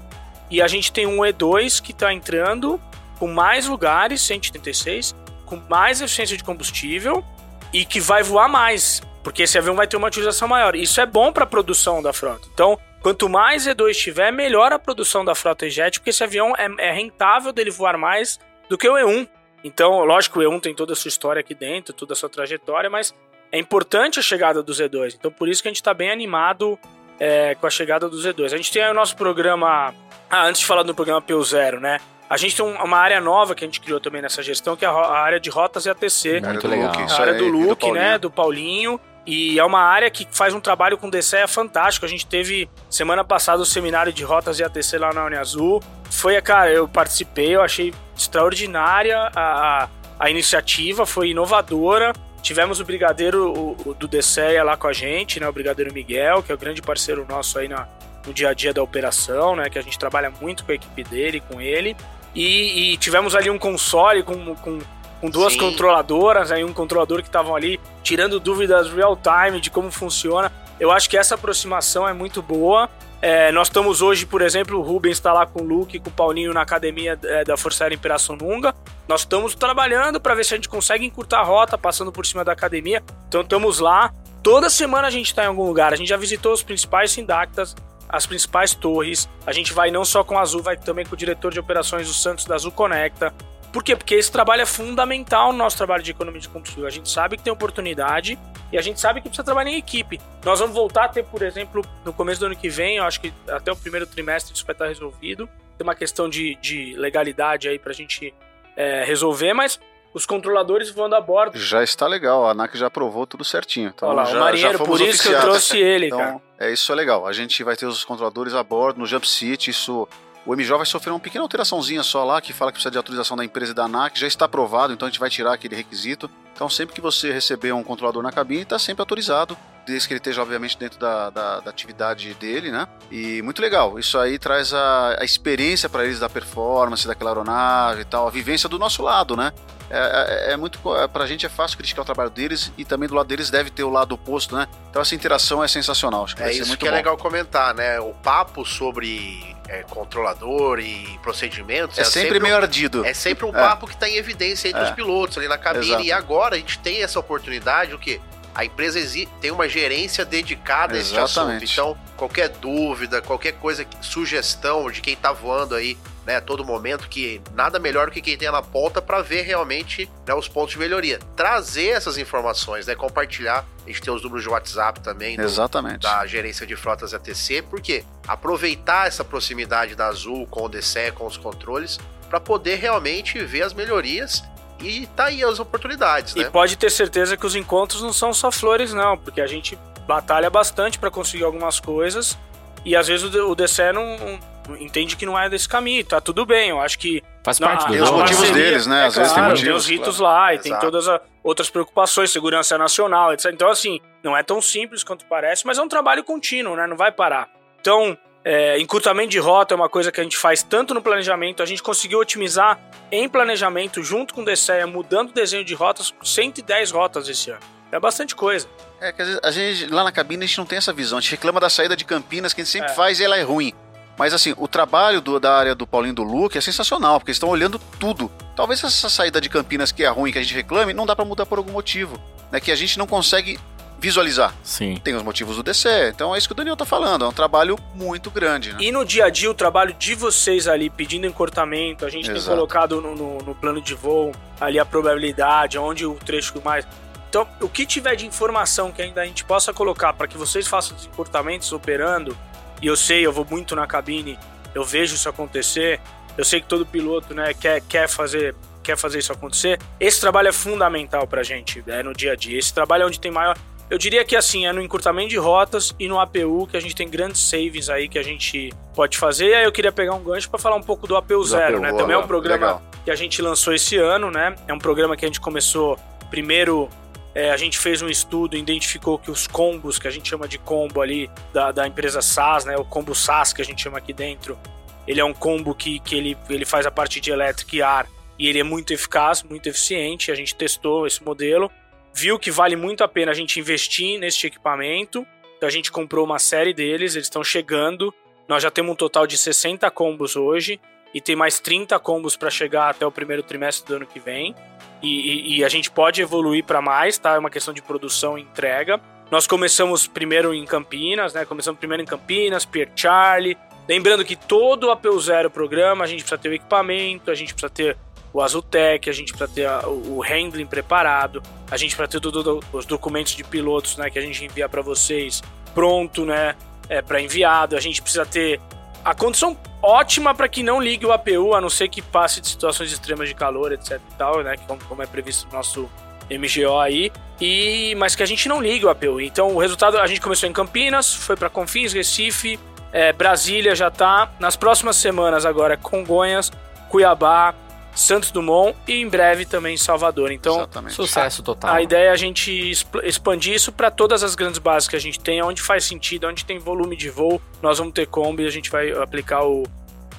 Speaker 3: E a gente tem um E2 que está entrando com mais lugares, 136, com mais eficiência de combustível e que vai voar mais, porque esse avião vai ter uma utilização maior. Isso é bom para a produção da frota. Então, quanto mais E2 tiver, melhor a produção da frota jet, porque esse avião é, é rentável dele voar mais do que o E1. Então, lógico, o E1 tem toda a sua história aqui dentro, toda a sua trajetória, mas é importante a chegada do Z2. Então, por isso que a gente está bem animado é, com a chegada do Z2. A gente tem aí o nosso programa. Ah, antes de falar do programa P0, né? A gente tem uma área nova que a gente criou também nessa gestão, que é a área de rotas e ATC.
Speaker 2: Muito legal.
Speaker 3: a área do Luke, né? Do Paulinho. E é uma área que faz um trabalho com DCE fantástico. A gente teve semana passada o seminário de rotas e ATC lá na Uniazul. Foi, cara, eu participei, eu achei extraordinária a, a, a iniciativa, foi inovadora. Tivemos o brigadeiro o, o do DCEA lá com a gente, né? O brigadeiro Miguel, que é o grande parceiro nosso aí na, no dia a dia da operação, né? Que a gente trabalha muito com a equipe dele, com ele. E, e tivemos ali um console com, com, com duas Sim. controladoras, aí um controlador que estavam ali tirando dúvidas real time de como funciona. Eu acho que essa aproximação é muito boa. É, nós estamos hoje, por exemplo, o Rubens está lá com o Luke e com o Paulinho na academia é, da Força Aérea Imperação Nunga. Nós estamos trabalhando para ver se a gente consegue encurtar a rota, passando por cima da academia. Então estamos lá. Toda semana a gente está em algum lugar. A gente já visitou os principais sindactas, as principais torres. A gente vai não só com a Azul, vai também com o diretor de operações do Santos da Azul Conecta. Por quê? Porque esse trabalho é fundamental no nosso trabalho de economia de combustível. A gente sabe que tem oportunidade e a gente sabe que precisa trabalhar em equipe. Nós vamos voltar a ter, por exemplo, no começo do ano que vem, eu acho que até o primeiro trimestre isso vai estar resolvido. Tem uma questão de, de legalidade aí pra gente é, resolver, mas os controladores voando a bordo.
Speaker 4: Já está legal, a ANAC já aprovou tudo certinho.
Speaker 3: Então Olha lá, já, o marinheiro, por isso que eu trouxe ele, então, cara.
Speaker 4: É, isso é legal. A gente vai ter os controladores a bordo no Jump Seat, isso... O MJ vai sofrer uma pequena alteraçãozinha só lá, que fala que precisa de autorização da empresa e da ANAC, já está aprovado, então a gente vai tirar aquele requisito. Então sempre que você receber um controlador na cabine, está sempre autorizado, desde que ele esteja, obviamente, dentro da, da, da, atividade dele, né? E muito legal. Isso aí traz a, a experiência para eles da performance daquela aeronave e tal, a vivência do nosso lado, né? É, é, é muito. É, pra gente é fácil criticar o trabalho deles e também do lado deles deve ter o lado oposto, né? Então essa interação é sensacional. Acho que
Speaker 5: é isso que é bom. é legal comentar, né? O papo sobre é, controlador e procedimentos.
Speaker 4: É, é sempre, sempre, meio ardido.
Speaker 5: É sempre um é. papo que está em evidência entre os pilotos ali na cabine. Exato. E agora a gente tem essa oportunidade, o quê? A empresa tem uma gerência dedicada Exatamente. a esse assunto. Então, qualquer dúvida, qualquer coisa, sugestão de quem está voando aí né, a todo momento, que nada melhor do que quem tem na ponta para ver realmente né, os pontos de melhoria. Trazer essas informações, né, compartilhar. A gente tem os números de WhatsApp também do,
Speaker 4: Exatamente.
Speaker 5: da gerência de frotas ATC, porque aproveitar essa proximidade da Azul com o DCE, com os controles, para poder realmente ver as melhorias e tá aí as oportunidades, né?
Speaker 3: E pode ter certeza que os encontros não são só flores, não, porque a gente batalha bastante para conseguir algumas coisas e às vezes o DCE não, entende que não é desse caminho, tá tudo bem. Eu acho que.
Speaker 2: Faz parte
Speaker 3: do
Speaker 2: Tem
Speaker 4: os motivos deles, né?
Speaker 3: É,
Speaker 4: Às claro, vezes tem motivos.
Speaker 3: Tem os ritos claro. lá e Exato. tem todas as outras preocupações, segurança nacional, etc. Então, assim, não é tão simples quanto parece, mas é um trabalho contínuo, né? Não vai parar. Então, é, encurtamento de rota é uma coisa que a gente faz tanto no planejamento, a gente conseguiu otimizar em planejamento, junto com o DCEA, mudando o desenho de rotas, 110 rotas esse ano. É bastante coisa.
Speaker 4: É que às vezes, a gente, lá na cabine a gente não tem essa visão. A gente reclama da saída de Campinas, que a gente sempre é. faz e ela é ruim. Mas assim, o trabalho do, da área do Paulinho do Luke é sensacional, porque eles estão olhando tudo. Talvez essa saída de Campinas que é ruim, que a gente reclame, não dá para mudar por algum motivo. Né, que a gente não consegue visualizar.
Speaker 2: Sim.
Speaker 4: Tem os motivos do DC. Então é isso que o Daniel tá falando. É um trabalho muito grande. Né?
Speaker 3: E no dia a dia, o trabalho de vocês ali pedindo encurtamento, a gente Exato. tem colocado no, no, no, plano de voo ali a probabilidade, onde o trecho mais. Então, o que tiver de informação que ainda a gente possa colocar para que vocês façam os encurtamentos operando, e eu sei, eu vou muito na cabine, eu vejo isso acontecer, eu sei que todo piloto né, quer, quer, fazer, quer fazer isso acontecer. Esse trabalho é fundamental pra gente é, no dia a dia. Esse trabalho é onde tem maior. Eu diria que assim, é no encurtamento de rotas e no APU que a gente tem grandes savings aí que a gente pode fazer. E aí eu queria pegar um gancho para falar um pouco do APU Zero,
Speaker 4: APU,
Speaker 3: né?
Speaker 4: boa,
Speaker 3: Também é um programa
Speaker 4: Legal.
Speaker 3: que a gente lançou esse ano, né? É um programa que a gente começou primeiro. é, a gente fez um estudo, identificou que os combos, que a gente chama de combo ali, da, da empresa SaaS, né? O combo SaaS que a gente chama aqui dentro, ele é um combo que, que ele, ele faz a parte de elétrica e ar e ele é muito eficaz, muito eficiente. A gente testou esse modelo, viu que vale muito a pena a gente investir neste equipamento. Então a gente comprou uma série deles, eles estão chegando. Nós já temos um total de 60 combos hoje e tem mais 30 combos para chegar até o primeiro trimestre do ano que vem. E, e- e a gente pode evoluir para mais, tá? É uma questão de produção e entrega. Nós começamos primeiro em Campinas, né? Começamos primeiro em Campinas, Pier Charlie. Lembrando que todo o APU Zero programa, a gente precisa ter o equipamento, a gente precisa ter o Azutec, a gente precisa ter a- o handling preparado, a gente precisa ter tudo, os documentos de pilotos, né, que a gente envia para vocês pronto, né, é, para enviado. A gente precisa ter a condição ótima para que não ligue o APU, a não ser que passe de situações extremas de calor, etc tal, né, como, como é previsto no nosso MGO aí, e mas que a gente não ligue o APU. Então o resultado a gente começou em Campinas, foi para Confins, Recife, é, Brasília já tá. Nas próximas semanas agora é Congonhas, Cuiabá, Santos Dumont e em breve também Salvador. Então
Speaker 4: Exatamente.
Speaker 2: Sucesso total.
Speaker 3: a ideia é a gente expandir isso para todas as grandes bases que a gente tem, onde faz sentido, onde tem volume de voo, nós vamos ter Kombi e a gente vai aplicar o,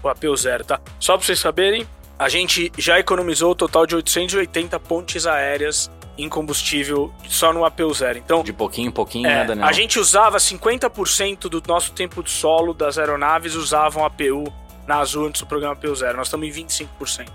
Speaker 3: o APU zero, tá? Só para vocês saberem, a gente já economizou o total de 880 pontes aéreas em combustível só no APU zero. Então,
Speaker 2: De pouquinho em pouquinho,
Speaker 3: é,
Speaker 2: né, Daniel?
Speaker 3: a gente usava 50% do nosso tempo de solo das aeronaves usavam APU na Azul antes do programa APU zero. Nós estamos em 25%.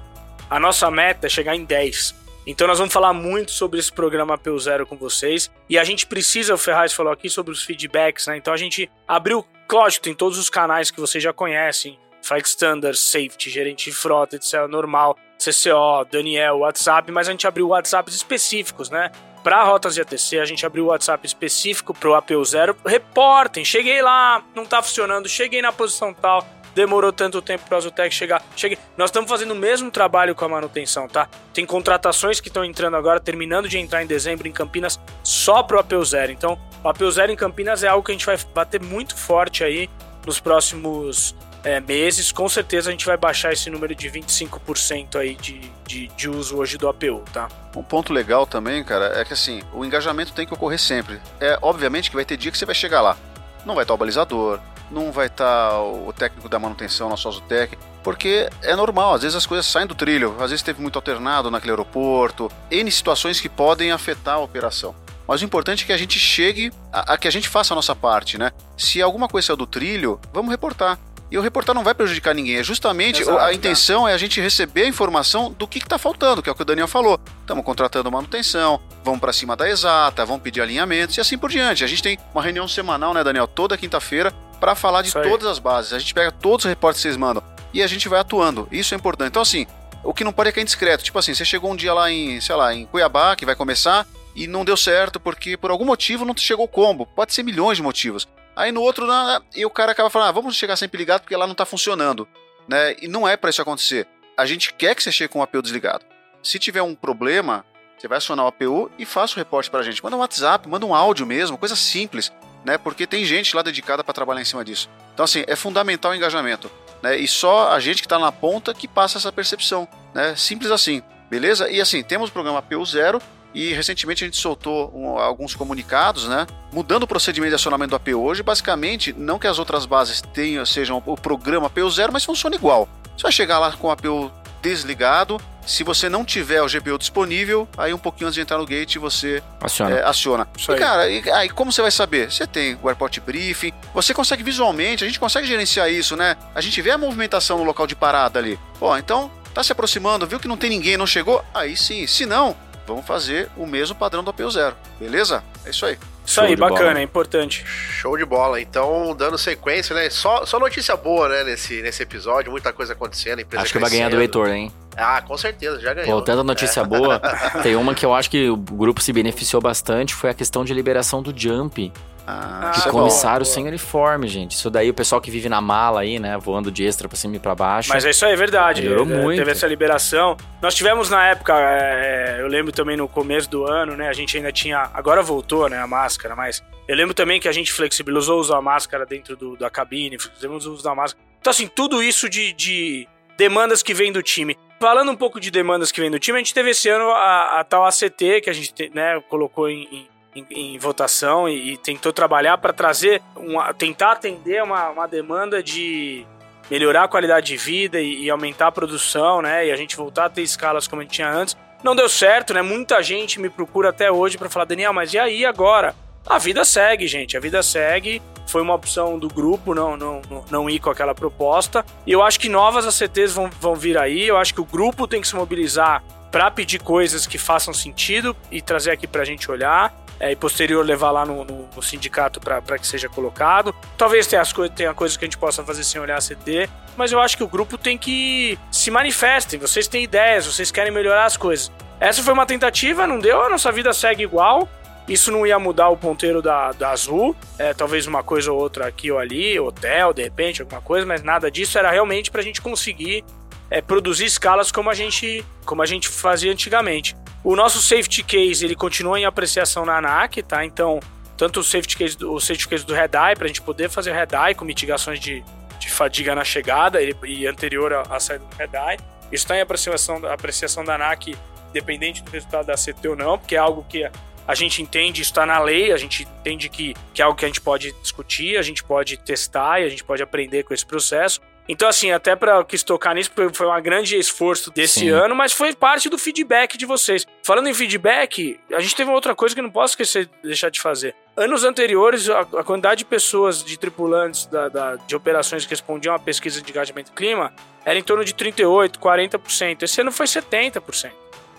Speaker 3: A nossa meta é chegar em 10%. Então nós vamos falar muito sobre esse programa APU zero com vocês. E a gente precisa, o Ferraz falou aqui, sobre os feedbacks, né? Então a gente abriu, lógico, tem todos os canais que vocês já conhecem. Flight Standard, Safety, Gerente de Frota, etc. Normal, CCO, Daniel, WhatsApp. Mas a gente abriu WhatsApps específicos, né? Para rotas de ATC, a gente abriu o WhatsApp específico pro APU Zero. Reportem, cheguei lá, não tá funcionando, cheguei na posição tal, demorou tanto tempo para o Azutec chegar. Cheguei. Nós estamos fazendo o mesmo trabalho com a manutenção, tá? Tem contratações que estão entrando agora, terminando de entrar em dezembro em Campinas, só pro APU Zero. Então, o APU Zero em Campinas é algo que a gente vai bater muito forte aí nos próximos é, meses. Com certeza a gente vai baixar esse número de 25% aí de, de, de uso hoje do APU, tá?
Speaker 4: Um ponto legal também, cara, é que assim, o engajamento tem que ocorrer sempre. É obviamente que vai ter dia que você vai chegar lá. Não vai estar o balizador, não vai estar o técnico da manutenção, nosso Azutec, porque é normal, às vezes as coisas saem do trilho, às vezes teve muito alternado naquele aeroporto, N situações que podem afetar a operação. Mas o importante é que a gente chegue, a, a que a gente faça a nossa parte, né? Se alguma coisa saiu do trilho, vamos reportar. E o reportar não vai prejudicar ninguém, é justamente
Speaker 3: Exato,
Speaker 4: a intenção é a gente receber a informação do que está faltando, que é o que o Daniel falou. Estamos contratando manutenção, vamos para cima da exata, vamos pedir alinhamentos e assim por diante. A gente tem uma reunião semanal, né, Daniel, toda quinta-feira para falar de
Speaker 3: Isso aí.
Speaker 4: todas as bases. A gente pega todos os reportes que vocês mandam e a gente vai atuando. Isso é importante. Então, assim, o que não pode é cair discreto. Tipo assim, você chegou um dia lá em, sei lá, em Cuiabá, que vai começar, e não deu certo porque por algum motivo não chegou o combo. Pode ser milhões de motivos. Aí no outro, na- e o cara acaba falando, ah, vamos chegar sempre ligado porque lá não tá funcionando. Né? E não é para isso acontecer. A gente quer que você chegue com o APU desligado. Se tiver um problema, você vai acionar o APU e faça o reporte pra gente. Manda um WhatsApp, manda um áudio mesmo, coisa simples, né? Porque tem gente lá dedicada para trabalhar em cima disso. Então, assim, é fundamental o engajamento. Né? E só a gente que está na ponta que passa essa percepção. Né? Simples assim, beleza? E assim, temos o programa APU Zero e recentemente a gente soltou um- alguns comunicados, né? Mudando o procedimento de acionamento do APU hoje, basicamente, não que as outras bases tenham, sejam o programa APU Zero, mas funciona igual. Você vai chegar lá com o APU desligado. Se você não tiver o GPU disponível, aí um pouquinho antes de entrar no gate você
Speaker 2: Aciona.
Speaker 4: é, aciona. E cara, e, aí como você vai saber? Você tem o airport briefing, você consegue visualmente, a gente consegue gerenciar isso, né? A gente vê a movimentação no local de parada ali. Ó, então tá se aproximando, viu que não tem ninguém, não chegou? Aí sim, se não, vamos fazer o mesmo padrão do APU zero, beleza? É isso aí.
Speaker 3: Isso
Speaker 2: Show
Speaker 3: aí,
Speaker 2: de bola.
Speaker 3: bacana, é importante.
Speaker 5: Show de bola. Então, dando sequência, né? Só, só notícia boa, né, nesse, nesse episódio. Muita coisa acontecendo.
Speaker 2: Acho que vai ganhar do
Speaker 5: crescendo.
Speaker 2: Heitor, hein?
Speaker 5: Ah, com certeza, já ganhou.
Speaker 2: Voltando à notícia boa, tem uma que eu acho que o grupo se beneficiou bastante, foi a questão de liberação do Jump
Speaker 4: Ah,
Speaker 2: Que
Speaker 4: isso é
Speaker 2: comissário sem uniforme, gente. Isso daí o pessoal que vive na mala aí, né? Voando de extra pra cima e pra baixo.
Speaker 3: Mas isso aí é verdade.
Speaker 2: Melhorou
Speaker 3: é,
Speaker 2: muito.
Speaker 3: Teve essa liberação. Nós tivemos na época, é, eu lembro também no começo do ano, né? A gente ainda tinha. Agora voltou, né? A máscara, mas eu lembro também que a gente flexibilizou usar a máscara dentro do- da cabine, fizemos o uso da máscara. Então, assim, tudo isso de, de demandas que vem do time. Falando um pouco de demandas que vem do time, a gente teve esse ano a, a tal ACT, que a gente te- né, colocou em, em- em, em votação e, e tentou trabalhar para trazer, uma, tentar atender uma, uma demanda de melhorar a qualidade de vida e, e aumentar a produção, né? E a gente voltar a ter escalas como a gente tinha antes. Não deu certo, né? Muita gente me procura até hoje para falar, Daniel, mas e aí agora? A vida segue, gente. A vida segue. Foi uma opção do grupo não, não, não- ir com aquela proposta. E eu acho que novas ACTs vão, vão vir aí. Eu acho que o grupo tem que se mobilizar para pedir coisas que façam sentido e trazer aqui pra gente olhar. É, e posterior levar lá no, no- no sindicato para que seja colocado. Talvez tenha, as coi tenha coisas que a gente possa fazer sem olhar a CT, mas eu acho que o grupo tem que se manifestem. Vocês têm ideias, vocês querem melhorar as coisas. Essa foi uma tentativa, não deu, a nossa vida segue igual. Isso não ia mudar o ponteiro da, da Azul, é, talvez uma coisa ou outra aqui ou ali, hotel, de repente, alguma coisa, mas nada disso era realmente para a gente conseguir é, produzir escalas como a gente como a gente fazia antigamente. O nosso safety case ele continua em apreciação na ANAC, tá? Então tanto o safety case do, o safety case do red eye para a gente poder fazer red eye com mitigações de, de fadiga na chegada e, anterior à, saída do red eye. Isso está em apreciação, apreciação da ANAC, dependente do resultado da CT ou não, porque é algo que a gente entende, está na lei, a gente entende que, que é algo que a gente pode discutir, a gente pode testar e a gente pode aprender com esse processo. Então, assim, até para eu quis tocar nisso, porque foi um grande esforço desse
Speaker 2: Sim.
Speaker 3: ano, mas foi parte do feedback de vocês. Falando em feedback, a gente teve uma outra coisa que não posso esquecer deixar de fazer. Anos anteriores, a, a quantidade de pessoas, de tripulantes da, da- de operações que respondiam à pesquisa de engajamento clima era em torno de 38%, 40%. Esse ano foi 70%.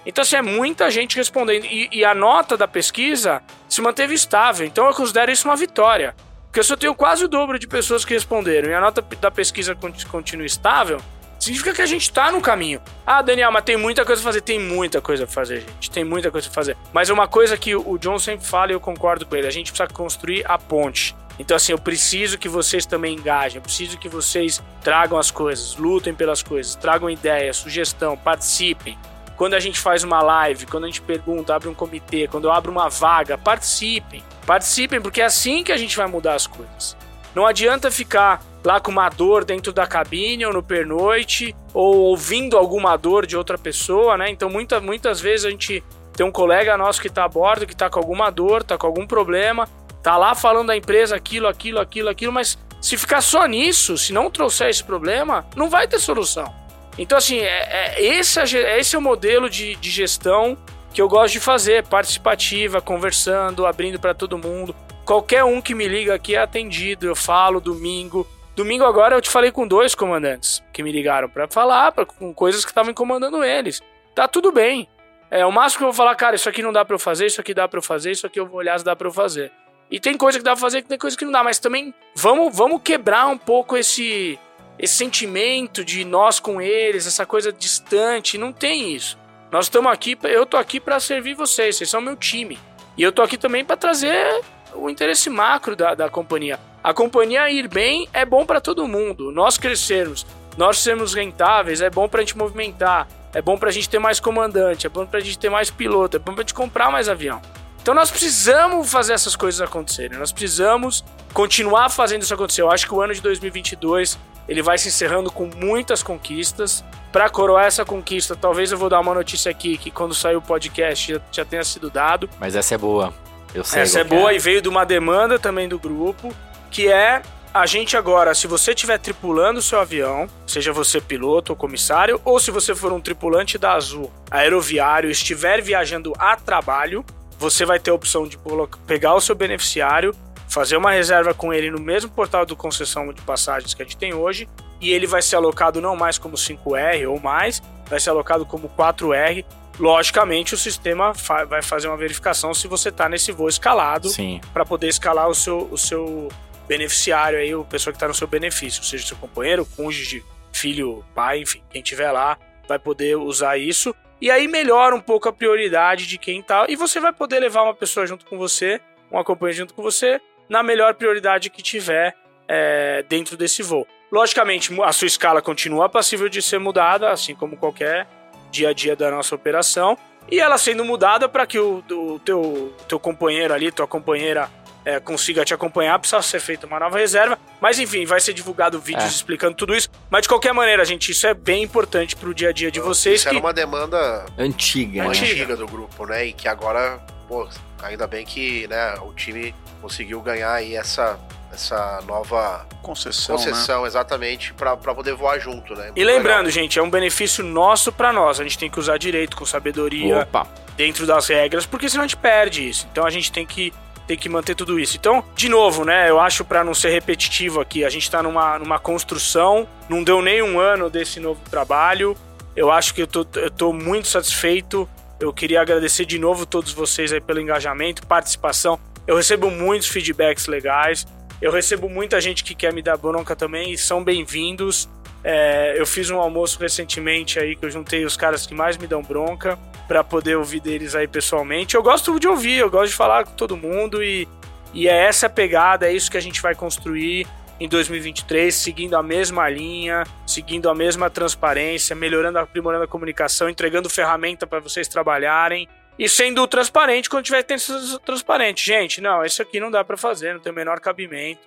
Speaker 3: Então, assim, é muita gente respondendo. E, e a nota da pesquisa se manteve estável. Então, eu considero isso uma vitória. Porque eu tenho quase o dobro de pessoas que responderam e a nota da pesquisa conti- continua estável, significa que a gente tá no caminho. Ah, Daniel, mas tem muita coisa a fazer. Tem muita coisa a fazer, gente. Tem muita coisa a fazer. Mas uma coisa que o John sempre fala e eu concordo com ele: a gente precisa construir a ponte. Então, assim, eu preciso que vocês também engajem, eu preciso que vocês tragam as coisas, lutem pelas coisas, tragam ideias, sugestão, participem. Quando a gente faz uma live, quando a gente pergunta, abre um comitê, quando eu abro uma vaga, participem. Participem, porque é assim que a gente vai mudar as coisas. Não adianta ficar lá com uma dor dentro da cabine ou no pernoite, ou ouvindo alguma dor de outra pessoa, né? Então, muita, muitas vezes a gente tem um colega nosso que tá a bordo, que tá com alguma dor, tá com algum problema, tá lá falando da empresa aquilo, aquilo, aquilo, aquilo, mas se ficar só nisso, se não trouxer esse problema, não vai ter solução. Então, assim, é, é- esse, é, esse é o modelo de, de gestão que eu gosto de fazer, participativa, conversando, abrindo para todo mundo. Qualquer um que me liga aqui é atendido, eu falo domingo. Domingo agora eu te falei com dois comandantes que me ligaram para falar pra, com coisas que estavam incomodando eles. Tá tudo bem. É o máximo que eu vou falar, cara, isso aqui não dá para eu fazer, isso aqui dá para eu fazer, isso aqui eu vou olhar se dá para eu fazer. E tem coisa que dá pra fazer, tem coisa que não dá, mas também vamos, vamos quebrar um pouco esse esse sentimento de nós com eles, essa coisa distante, não tem isso. Nós estamos aqui, eu tô aqui para servir vocês, vocês são meu time. E eu tô aqui também para trazer o interesse macro da, da companhia. A companhia ir bem é bom para todo mundo. Nós crescermos, nós sermos rentáveis, é bom pra gente movimentar, é bom pra gente ter mais comandante, é bom pra gente ter mais piloto, é bom pra gente comprar mais avião. Então nós precisamos fazer essas coisas acontecerem. Nós precisamos continuar fazendo isso acontecer. Eu acho que o ano de 2022 ele vai se encerrando com muitas conquistas. Para coroar essa conquista, talvez eu vou dar uma notícia aqui que quando sair o podcast já, já tenha sido dado.
Speaker 2: Mas essa é boa. Eu sei.
Speaker 3: Essa é boa e veio de uma demanda também do grupo, que é a gente agora, se você estiver tripulando o seu avião, seja você piloto ou comissário, ou se você for um tripulante da Azul aeroviário estiver viajando a trabalho, você vai ter a opção de pegar o seu beneficiário, fazer uma reserva com ele no mesmo portal do concessão de passagens que a gente tem hoje, e ele vai ser alocado não mais como 5R ou mais, vai ser alocado como 4R. Logicamente, o sistema fa- vai fazer uma verificação se você está nesse voo escalado para poder escalar o seu, o seu beneficiário aí, o pessoa que está no seu benefício, seja seu companheiro, cônjuge, filho, pai, enfim, quem tiver lá vai poder usar isso. E aí melhora um pouco a prioridade de quem tá. E você vai poder levar uma pessoa junto com você, um acompanhante junto com você, na melhor prioridade que tiver é, dentro desse voo. Logicamente, a sua escala continua passível de ser mudada, assim como qualquer dia a dia da nossa operação, e ela sendo mudada para que o, o teu, teu companheiro ali, tua companheira é, consiga te acompanhar, precisa ser feita uma nova reserva. Mas enfim, vai ser divulgado vídeos
Speaker 2: É.
Speaker 3: explicando tudo isso. Mas de qualquer maneira, gente, isso é bem importante pro dia a dia de vocês.
Speaker 5: Isso
Speaker 3: que...
Speaker 5: era uma demanda
Speaker 2: Antiga, né?
Speaker 3: Antiga.
Speaker 5: antiga do grupo, né? E que agora, pô, ainda bem que né, o time conseguiu ganhar aí essa, essa nova
Speaker 4: Concessão, né?
Speaker 5: concessão, exatamente, pra, pra poder voar junto, né?
Speaker 3: E lembrando, gente, é um benefício nosso pra nós. A gente tem que usar direito, com sabedoria,
Speaker 2: Opa,
Speaker 3: dentro das regras, porque senão a gente perde isso. Então a gente tem que tem que manter tudo isso. Então, de novo, né, eu acho pra não ser repetitivo aqui, a gente tá numa, numa construção, não deu nem um ano desse novo trabalho. Eu acho que eu tô, eu tô muito satisfeito. Eu queria agradecer de novo todos vocês aí pelo engajamento, participação. Eu recebo muitos feedbacks legais. Eu recebo muita gente que quer me dar bronca também e são bem-vindos. É, eu fiz um almoço recentemente aí que eu juntei os caras que mais me dão bronca para poder ouvir deles aí pessoalmente. Eu gosto de ouvir, eu gosto de falar com todo mundo e, e é essa pegada, é isso que a gente vai construir em 2023, seguindo a mesma linha, seguindo a mesma transparência, melhorando, aprimorando a comunicação, entregando ferramenta para vocês trabalharem e sendo transparente quando tiver de ser transparente. Gente, não, isso aqui não dá para fazer, não tem o menor cabimento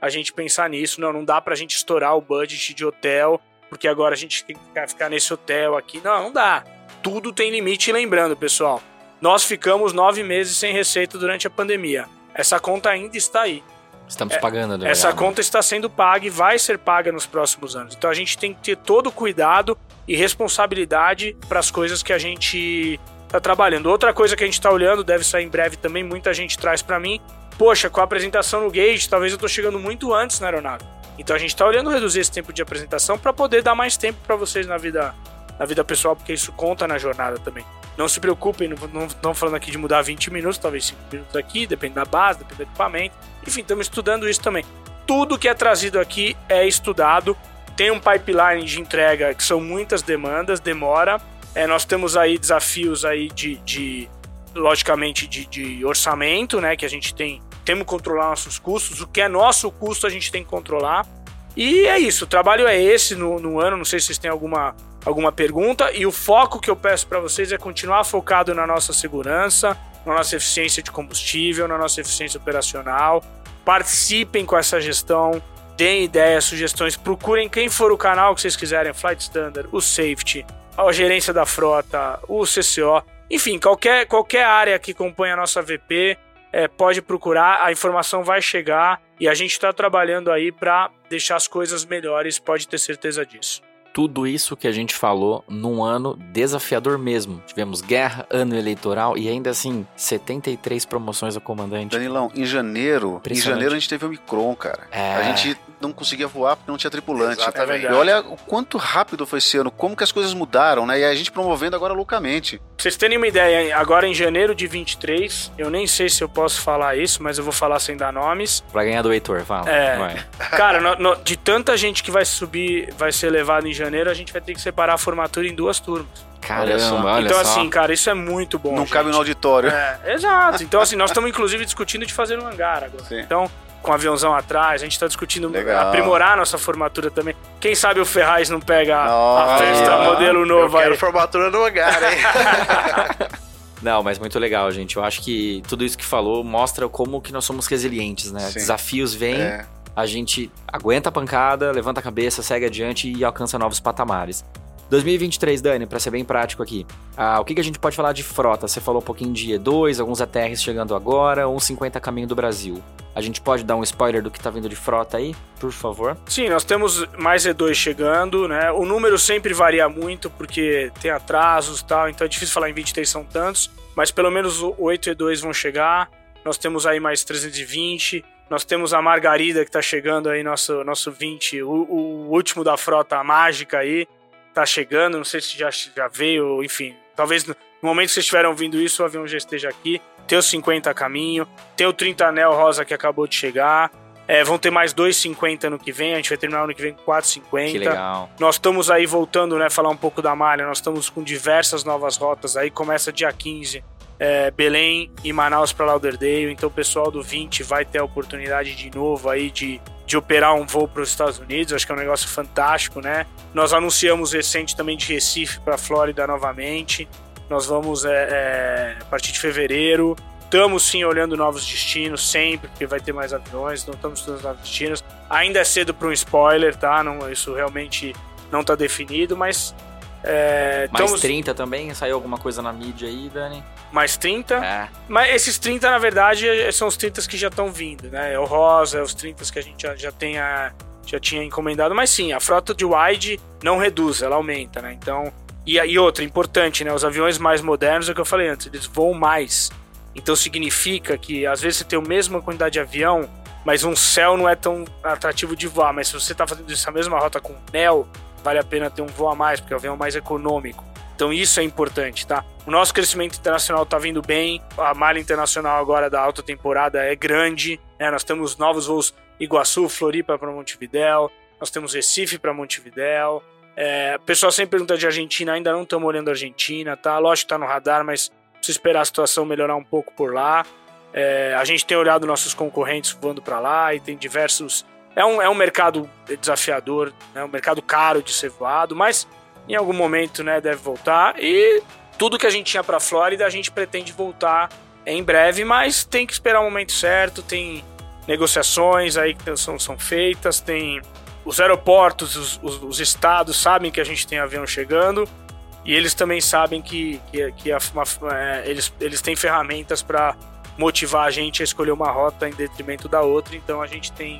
Speaker 3: a gente pensar nisso. Não, não dá pra gente estourar o budget de hotel, porque agora a gente tem que ficar- nesse hotel aqui. Não, não dá. Tudo tem limite. E lembrando, pessoal, nós ficamos nove meses sem receita durante a pandemia. Essa conta ainda está aí.
Speaker 2: estamos pagando, né?
Speaker 3: Essa conta está sendo paga e vai ser paga nos próximos anos. Então a gente tem que ter todo o cuidado e responsabilidade para as coisas que a gente está trabalhando. Outra coisa que a gente está olhando, deve sair em breve também, muita gente traz para mim. Poxa, com a apresentação no gate, talvez eu estou chegando muito antes na aeronave. Então a gente está olhando reduzir esse tempo de apresentação para poder dar mais tempo para vocês na vida, na vida pessoal, porque isso conta na jornada também. Não se preocupem, não estamos falando aqui de mudar 20 minutos, talvez 5 minutos aqui, depende da base, depende do equipamento. Enfim, estamos estudando isso também. Tudo que é trazido aqui é estudado. Tem um pipeline de entrega que são muitas demandas, demora. É, nós temos aí desafios aí de, de logicamente, de, de orçamento, né? Que a gente tem, temos que controlar nossos custos. O que é nosso custo a gente tem que controlar. E é isso, o trabalho é esse no, no ano. Não sei se vocês têm alguma, alguma pergunta. E o foco que eu peço para vocês é continuar focado na nossa segurança, na nossa eficiência de combustível, na nossa eficiência operacional. Participem com essa gestão, deem ideias, sugestões, procurem quem for o canal que vocês quiserem, Flight Standard, o Safety, a gerência da frota, o CCO, enfim, qualquer, qualquer área que acompanha a nossa VP, é, pode procurar, a informação vai chegar e a gente está trabalhando aí para deixar as coisas melhores, pode ter certeza disso.
Speaker 2: Tudo isso que a gente falou num ano desafiador mesmo. Tivemos guerra, ano eleitoral e ainda assim, 73 promoções ao comandante.
Speaker 4: Danilão, em janeiro, em janeiro a gente teve o Micron, cara.
Speaker 2: É.
Speaker 4: A gente não conseguia voar porque não tinha tripulante.
Speaker 5: Exatamente.
Speaker 4: E olha o quanto rápido foi esse ano, como que as coisas mudaram, né? E a gente promovendo agora loucamente.
Speaker 3: Pra vocês terem uma ideia, agora em janeiro de 23, eu nem sei se eu posso falar isso, mas eu vou falar sem dar nomes.
Speaker 2: Pra ganhar do Heitor, fala.
Speaker 3: É.
Speaker 2: Vai.
Speaker 3: Cara, no- no- de tanta gente que vai subir, vai ser levado em janeiro, a gente vai ter que separar a formatura em duas turmas.
Speaker 2: Caramba,
Speaker 4: só.
Speaker 2: olha
Speaker 3: então,
Speaker 2: só.
Speaker 3: assim, cara, isso é muito bom.
Speaker 4: não
Speaker 3: gente.
Speaker 4: cabe no auditório.
Speaker 3: É, exato. Então, assim, nós estamos inclusive discutindo de fazer um hangar agora.
Speaker 4: Sim.
Speaker 3: Então, com o aviãozão atrás, a gente está discutindo
Speaker 4: Legal.
Speaker 3: aprimorar a nossa formatura também. Quem sabe o Ferraz não pega a- a
Speaker 4: Nossa.
Speaker 3: festa modelo
Speaker 5: Eu
Speaker 3: novo
Speaker 5: quero
Speaker 3: aí.
Speaker 5: formatura no hangar, hein?
Speaker 2: Não, mas muito legal, gente. Eu acho que tudo isso que falou mostra como que nós somos resilientes, né?
Speaker 4: Sim.
Speaker 2: Desafios vêm,
Speaker 4: É.
Speaker 2: a gente aguenta a pancada, levanta a cabeça, segue adiante e alcança novos patamares. 2023, Dani, pra ser bem prático aqui. Ah, o que, que a gente pode falar de frota? Você falou um pouquinho de E2, alguns ATRs chegando agora, um 50 caminho do Brasil. A gente pode dar um spoiler do que tá vindo de frota aí, por favor?
Speaker 3: Sim, nós temos mais E2 chegando, né? O número sempre varia muito porque tem atrasos e tal, então é difícil falar em 23 são tantos, mas pelo menos o 8 E2 vão chegar. Nós temos aí mais 320. Nós temos a Margarida que tá chegando aí, nosso, nosso 20, o, o último da frota a mágica aí, tá chegando. Não sei se já, já veio, enfim. Talvez no momento que vocês estiverem ouvindo isso, o avião já esteja aqui. Tem o 50 a caminho, tem o 30 anel rosa que acabou de chegar. É, vão ter mais 2,50 no que vem. A gente vai terminar ano que vem com 4,50.
Speaker 2: Que legal.
Speaker 3: Nós estamos aí voltando, né? Falar um pouco da malha. Nós estamos com diversas novas rotas aí. Começa dia 15. É, Belém e Manaus para Lauderdale. Então o pessoal do 20 vai ter a oportunidade de novo aí de, de operar um voo para os Estados Unidos. Acho que é um negócio fantástico, né? Nós anunciamos recente também de Recife para Flórida novamente. Nós vamos é, é, a partir de fevereiro. Estamos sim olhando novos destinos sempre, porque vai ter mais aviões, não estamos estudando novos destinos. Ainda é cedo para um spoiler, tá? Não, isso realmente não está definido, mas. É,
Speaker 2: Mais
Speaker 3: estamos...
Speaker 2: 30 também? Saiu alguma coisa na mídia aí, Dani?
Speaker 3: Mais 30?
Speaker 2: É.
Speaker 3: Mas esses 30, na verdade, são os 30 que já estão vindo, né? É o Rosa, é os 30 que a gente já, já, tem a, já tinha encomendado. Mas sim, a frota de wide não reduz, ela aumenta, né? Então. E, e outra, importante, né? Os aviões mais modernos, é o que eu falei antes, eles voam mais. Então significa que às vezes você tem a mesma quantidade de avião, mas um céu não é tão atrativo de voar. Mas se você está fazendo essa mesma rota com Neo, vale a pena ter um voo a mais, porque o avião é mais econômico. Então isso é importante, tá? O nosso crescimento internacional está vindo bem, a malha internacional agora da alta temporada é grande, né? Nós temos novos voos Iguaçu, Floripa para Montevidéu, nós temos Recife para Montevidéu. É, o pessoal sempre pergunta de Argentina, ainda não estamos olhando a Argentina, tá? Lógico que está no radar, mas precisa esperar a situação melhorar um pouco por lá. É, a gente tem olhado nossos concorrentes voando para lá e tem diversos. É um, é um mercado desafiador, é né? um mercado caro de ser voado, mas em algum momento né, deve voltar. E tudo que a gente tinha para a Flórida a gente pretende voltar em breve, mas tem que esperar o momento certo. Tem negociações aí que são, são feitas, tem os aeroportos, os, os, os estados sabem que a gente tem avião chegando e eles também sabem que, que, que a, uma, é, eles, eles têm ferramentas para motivar a gente a escolher uma rota em detrimento da outra. Então a gente tem,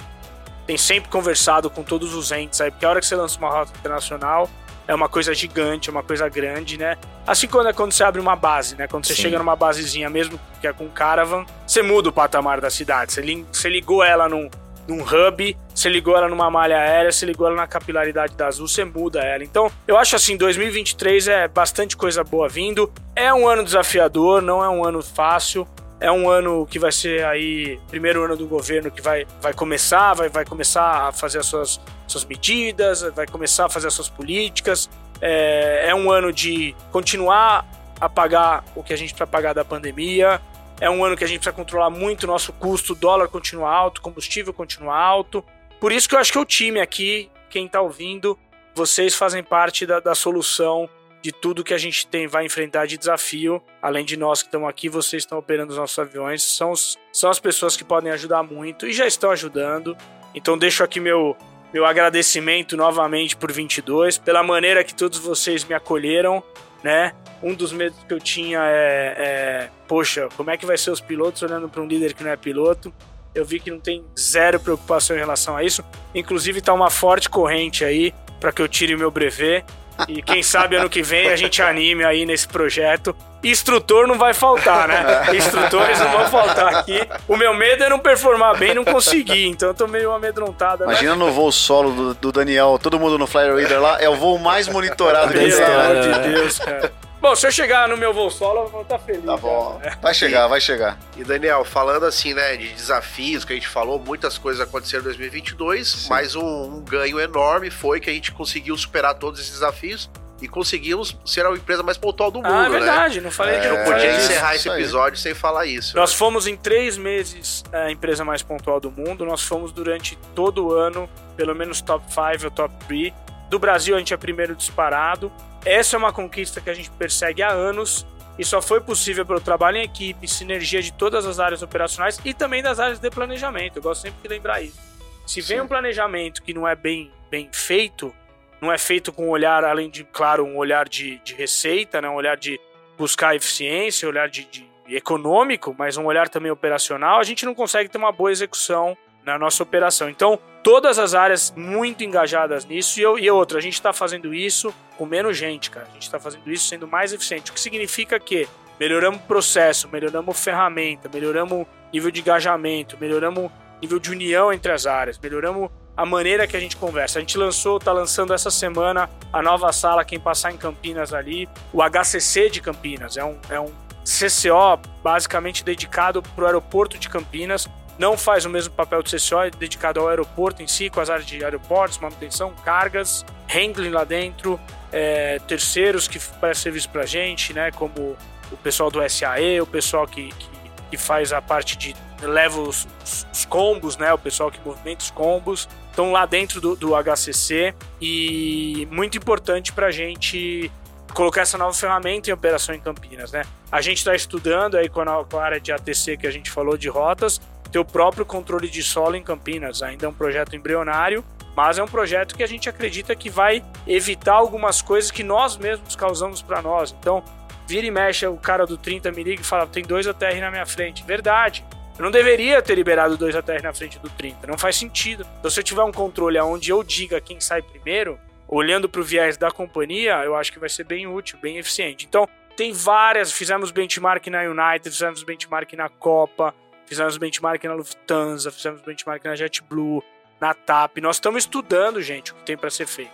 Speaker 3: tem sempre conversado com todos os entes aí, porque a hora que você lança uma rota internacional é uma coisa gigante, é uma coisa grande, né? Assim quando, é quando você abre uma base, né? Quando você Sim. chega numa basezinha, mesmo que é com caravan, você muda o patamar da cidade. Você, ligou ela num, num hub, você ligou ela numa malha aérea, você ligou ela na capilaridade da Azul, você muda ela. Então, eu acho assim, 2023 é bastante coisa boa vindo. É um ano desafiador, não é um ano fácil. É um ano que vai ser aí, primeiro ano do governo que vai, vai começar, vai, vai começar a fazer as suas, suas medidas, vai começar a fazer as suas políticas. É, é um ano de continuar a pagar o que a gente precisa pagar da pandemia, é um ano que a gente precisa controlar muito o nosso custo, o dólar continua alto, combustível continua alto. Por isso que eu acho que o time aqui, quem está ouvindo, vocês fazem parte da, da solução de tudo que a gente tem vai enfrentar de desafio. Além de nós que estamos aqui, vocês estão operando os nossos aviões, são, os, são as pessoas que podem ajudar muito e já estão ajudando. Então deixo aqui meu, meu agradecimento novamente por 22, pela maneira que todos vocês me acolheram, né? Um dos medos que eu tinha é, é poxa, como é que vai ser os pilotos olhando para um líder que não é piloto? Eu vi que não tem zero preocupação em relação a isso. Inclusive tá uma forte corrente aí para que eu tire o meu brevet. E quem sabe ano que vem a gente anime aí nesse projeto. Instrutor não vai faltar, né? Instrutores não vão faltar aqui. O meu medo é não performar bem e não conseguir, então eu tô meio amedrontado.
Speaker 4: Né? Imagina no voo solo do, do, Daniel, todo mundo no Flyer Reader lá, é o voo mais monitorado da
Speaker 3: história. Pelo amor de Deus, cara. Bom, se eu chegar no meu voo solo, eu vou estar feliz.
Speaker 4: Tá bom. Cara. Vai chegar, vai chegar.
Speaker 5: E Daniel, falando assim, né, de desafios que a gente falou, muitas coisas aconteceram em 2022, Sim. mas um, um ganho enorme foi que a gente conseguiu superar todos esses desafios e conseguimos ser a empresa mais pontual do mundo,
Speaker 3: ah, é verdade, né? não falei é, de
Speaker 5: Não podia encerrar esse episódio sem falar isso.
Speaker 3: Nós né? fomos em três meses a empresa mais pontual do mundo, nós fomos durante todo o ano, pelo menos top 5 ou top 3. Do Brasil a gente é primeiro disparado. Essa é uma conquista que a gente persegue há anos e só foi possível pelo trabalho em equipe, sinergia de todas as áreas operacionais e também das áreas de planejamento. Eu gosto sempre de lembrar isso. Se vem Sim. um planejamento que não é bem, bem feito, não é feito com um olhar, além de, claro, um olhar de, de receita, né? um olhar de buscar eficiência, um olhar de, de econômico, mas um olhar também operacional, a gente não consegue ter uma boa execução na nossa operação. Então, todas as áreas muito engajadas nisso e, eu, e outra, a gente está fazendo isso com menos gente, cara. A gente está fazendo isso sendo mais eficiente, o que significa que melhoramos o processo, melhoramos ferramenta, melhoramos nível de engajamento, melhoramos nível de união entre as áreas, melhoramos a maneira que a gente conversa. A gente lançou, tá lançando essa semana a nova sala, quem passar em Campinas ali, o HCC de Campinas. É um, é um CCO basicamente dedicado para o aeroporto de Campinas, não faz o mesmo papel de CCO, é dedicado ao aeroporto em si, com as áreas de aeroportos, manutenção, cargas, handling lá dentro, é, terceiros que prestam serviço para a gente, né, como o pessoal do SAE, o pessoal que, que, que faz a parte de leva os, os, combos, né? O pessoal que movimenta os combos estão lá dentro do, do HCC e muito importante para a gente colocar essa nova ferramenta em operação em Campinas, né? A gente está estudando aí com a área de ATC que a gente falou de rotas, ter o próprio controle de solo em Campinas. Ainda é um projeto embrionário, mas é um projeto que a gente acredita que vai evitar algumas coisas que nós mesmos causamos para nós. Então, vira e mexe o cara do 30 me liga e fala: tem dois ATR na minha frente. Verdade. Eu não deveria ter liberado dois ATR na frente do 30. Não faz sentido. Então, se eu tiver um controle onde eu diga quem sai primeiro, olhando para o viés da companhia, eu acho que vai ser bem útil, bem eficiente. Então, tem várias. Fizemos benchmark na United, fizemos benchmark na Copa, fizemos benchmark na Lufthansa, fizemos benchmark na JetBlue, na TAP. Nós estamos estudando, gente, o que tem para ser feito.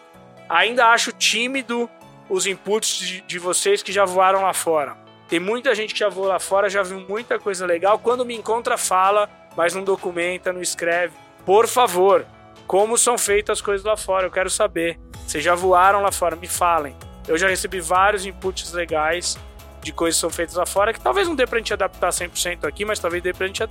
Speaker 3: Ainda acho tímido os inputs de, de vocês que já voaram lá fora. Tem muita gente que já voou lá fora, já viu muita coisa legal. Quando me encontra, fala, mas não documenta, não escreve. Por favor, como são feitas as coisas lá fora? Eu quero saber. Vocês já voaram lá fora? Me falem. Eu já recebi vários inputs legais de coisas que são feitas lá fora que talvez não dê pra gente adaptar 100% aqui, mas talvez dê pra gente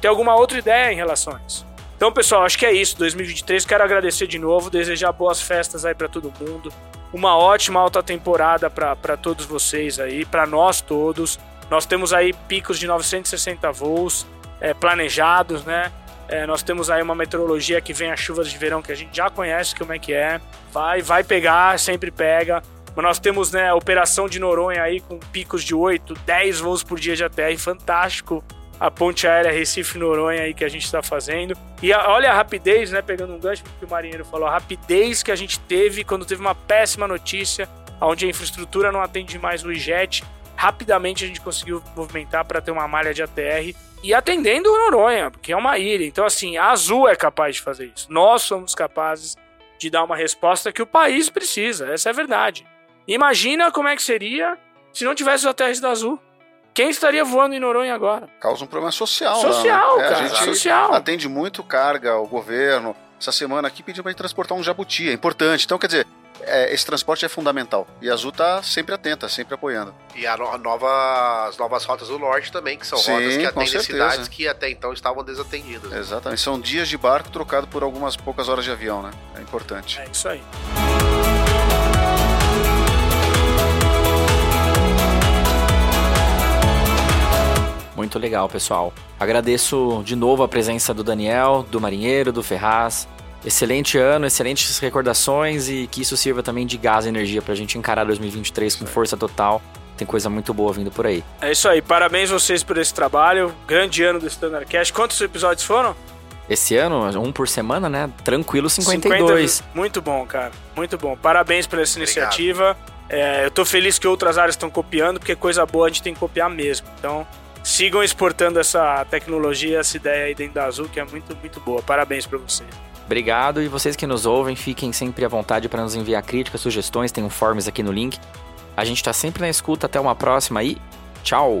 Speaker 3: ter alguma outra ideia em relação a isso. Então, pessoal, acho que é isso. 2023, quero agradecer de novo, desejar boas festas aí para todo mundo uma ótima alta temporada para todos vocês aí, para nós todos. Nós temos aí picos de 960 voos é, planejados, né? É, nós temos aí uma meteorologia que vem as chuvas de verão que a gente já conhece como é que é. Vai, vai pegar, sempre pega. Mas nós temos né, a operação de Noronha aí com picos de 8, 10 voos por dia de ATR, fantástico a ponte aérea Recife-Noronha aí que a gente está fazendo. E a, olha a rapidez, né? Pegando um gancho que o marinheiro falou, a rapidez que a gente teve quando teve uma péssima notícia, onde a infraestrutura não atende mais o IJET. Rapidamente a gente conseguiu movimentar para ter uma malha de ATR e atendendo Noronha, porque é uma ilha. Então, assim, a Azul é capaz de fazer isso. Nós somos capazes de dar uma resposta que o país precisa. Essa é a verdade. Imagina como é que seria se não tivesse os ATRs da Azul. Quem estaria voando em Noronha agora?
Speaker 4: Causa um problema social.
Speaker 3: Social,
Speaker 4: lá, né?
Speaker 3: cara.
Speaker 4: É, a gente
Speaker 3: social.
Speaker 4: atende muito carga ao governo. Essa semana aqui pediu para gente transportar um jabuti, é importante. Então, quer dizer, é, esse transporte é fundamental. E a Azul está sempre atenta, sempre apoiando.
Speaker 5: E a no, nova, as novas rotas do norte também, que são
Speaker 4: Sim,
Speaker 5: rotas que atendem cidades que até então estavam desatendidas.
Speaker 4: Exatamente. São dias de barco trocado por algumas poucas horas de avião, né? É importante.
Speaker 3: É isso aí.
Speaker 2: Muito legal, pessoal. Agradeço de novo a presença do Daniel, do Marinheiro, do Ferraz. Excelente ano, excelentes recordações e que isso sirva também de gás e energia pra gente encarar 2023 com força total. Tem coisa muito boa vindo por aí.
Speaker 3: É isso aí, parabéns vocês por esse trabalho. Grande ano do Standard Cash. Quantos episódios foram?
Speaker 2: Esse ano, um por semana, né? Tranquilo, 52.
Speaker 3: 50, muito bom, cara. Muito bom. Parabéns por essa iniciativa. É, eu tô feliz que outras áreas estão copiando, porque coisa boa a gente tem que copiar mesmo. Então, sigam exportando essa tecnologia, essa ideia aí dentro da Azul, que é muito, muito boa. Parabéns para vocês.
Speaker 2: Obrigado e vocês que nos ouvem, fiquem sempre à vontade para nos enviar críticas, sugestões, tem um forms aqui no link. A gente está sempre na escuta, até uma próxima e tchau!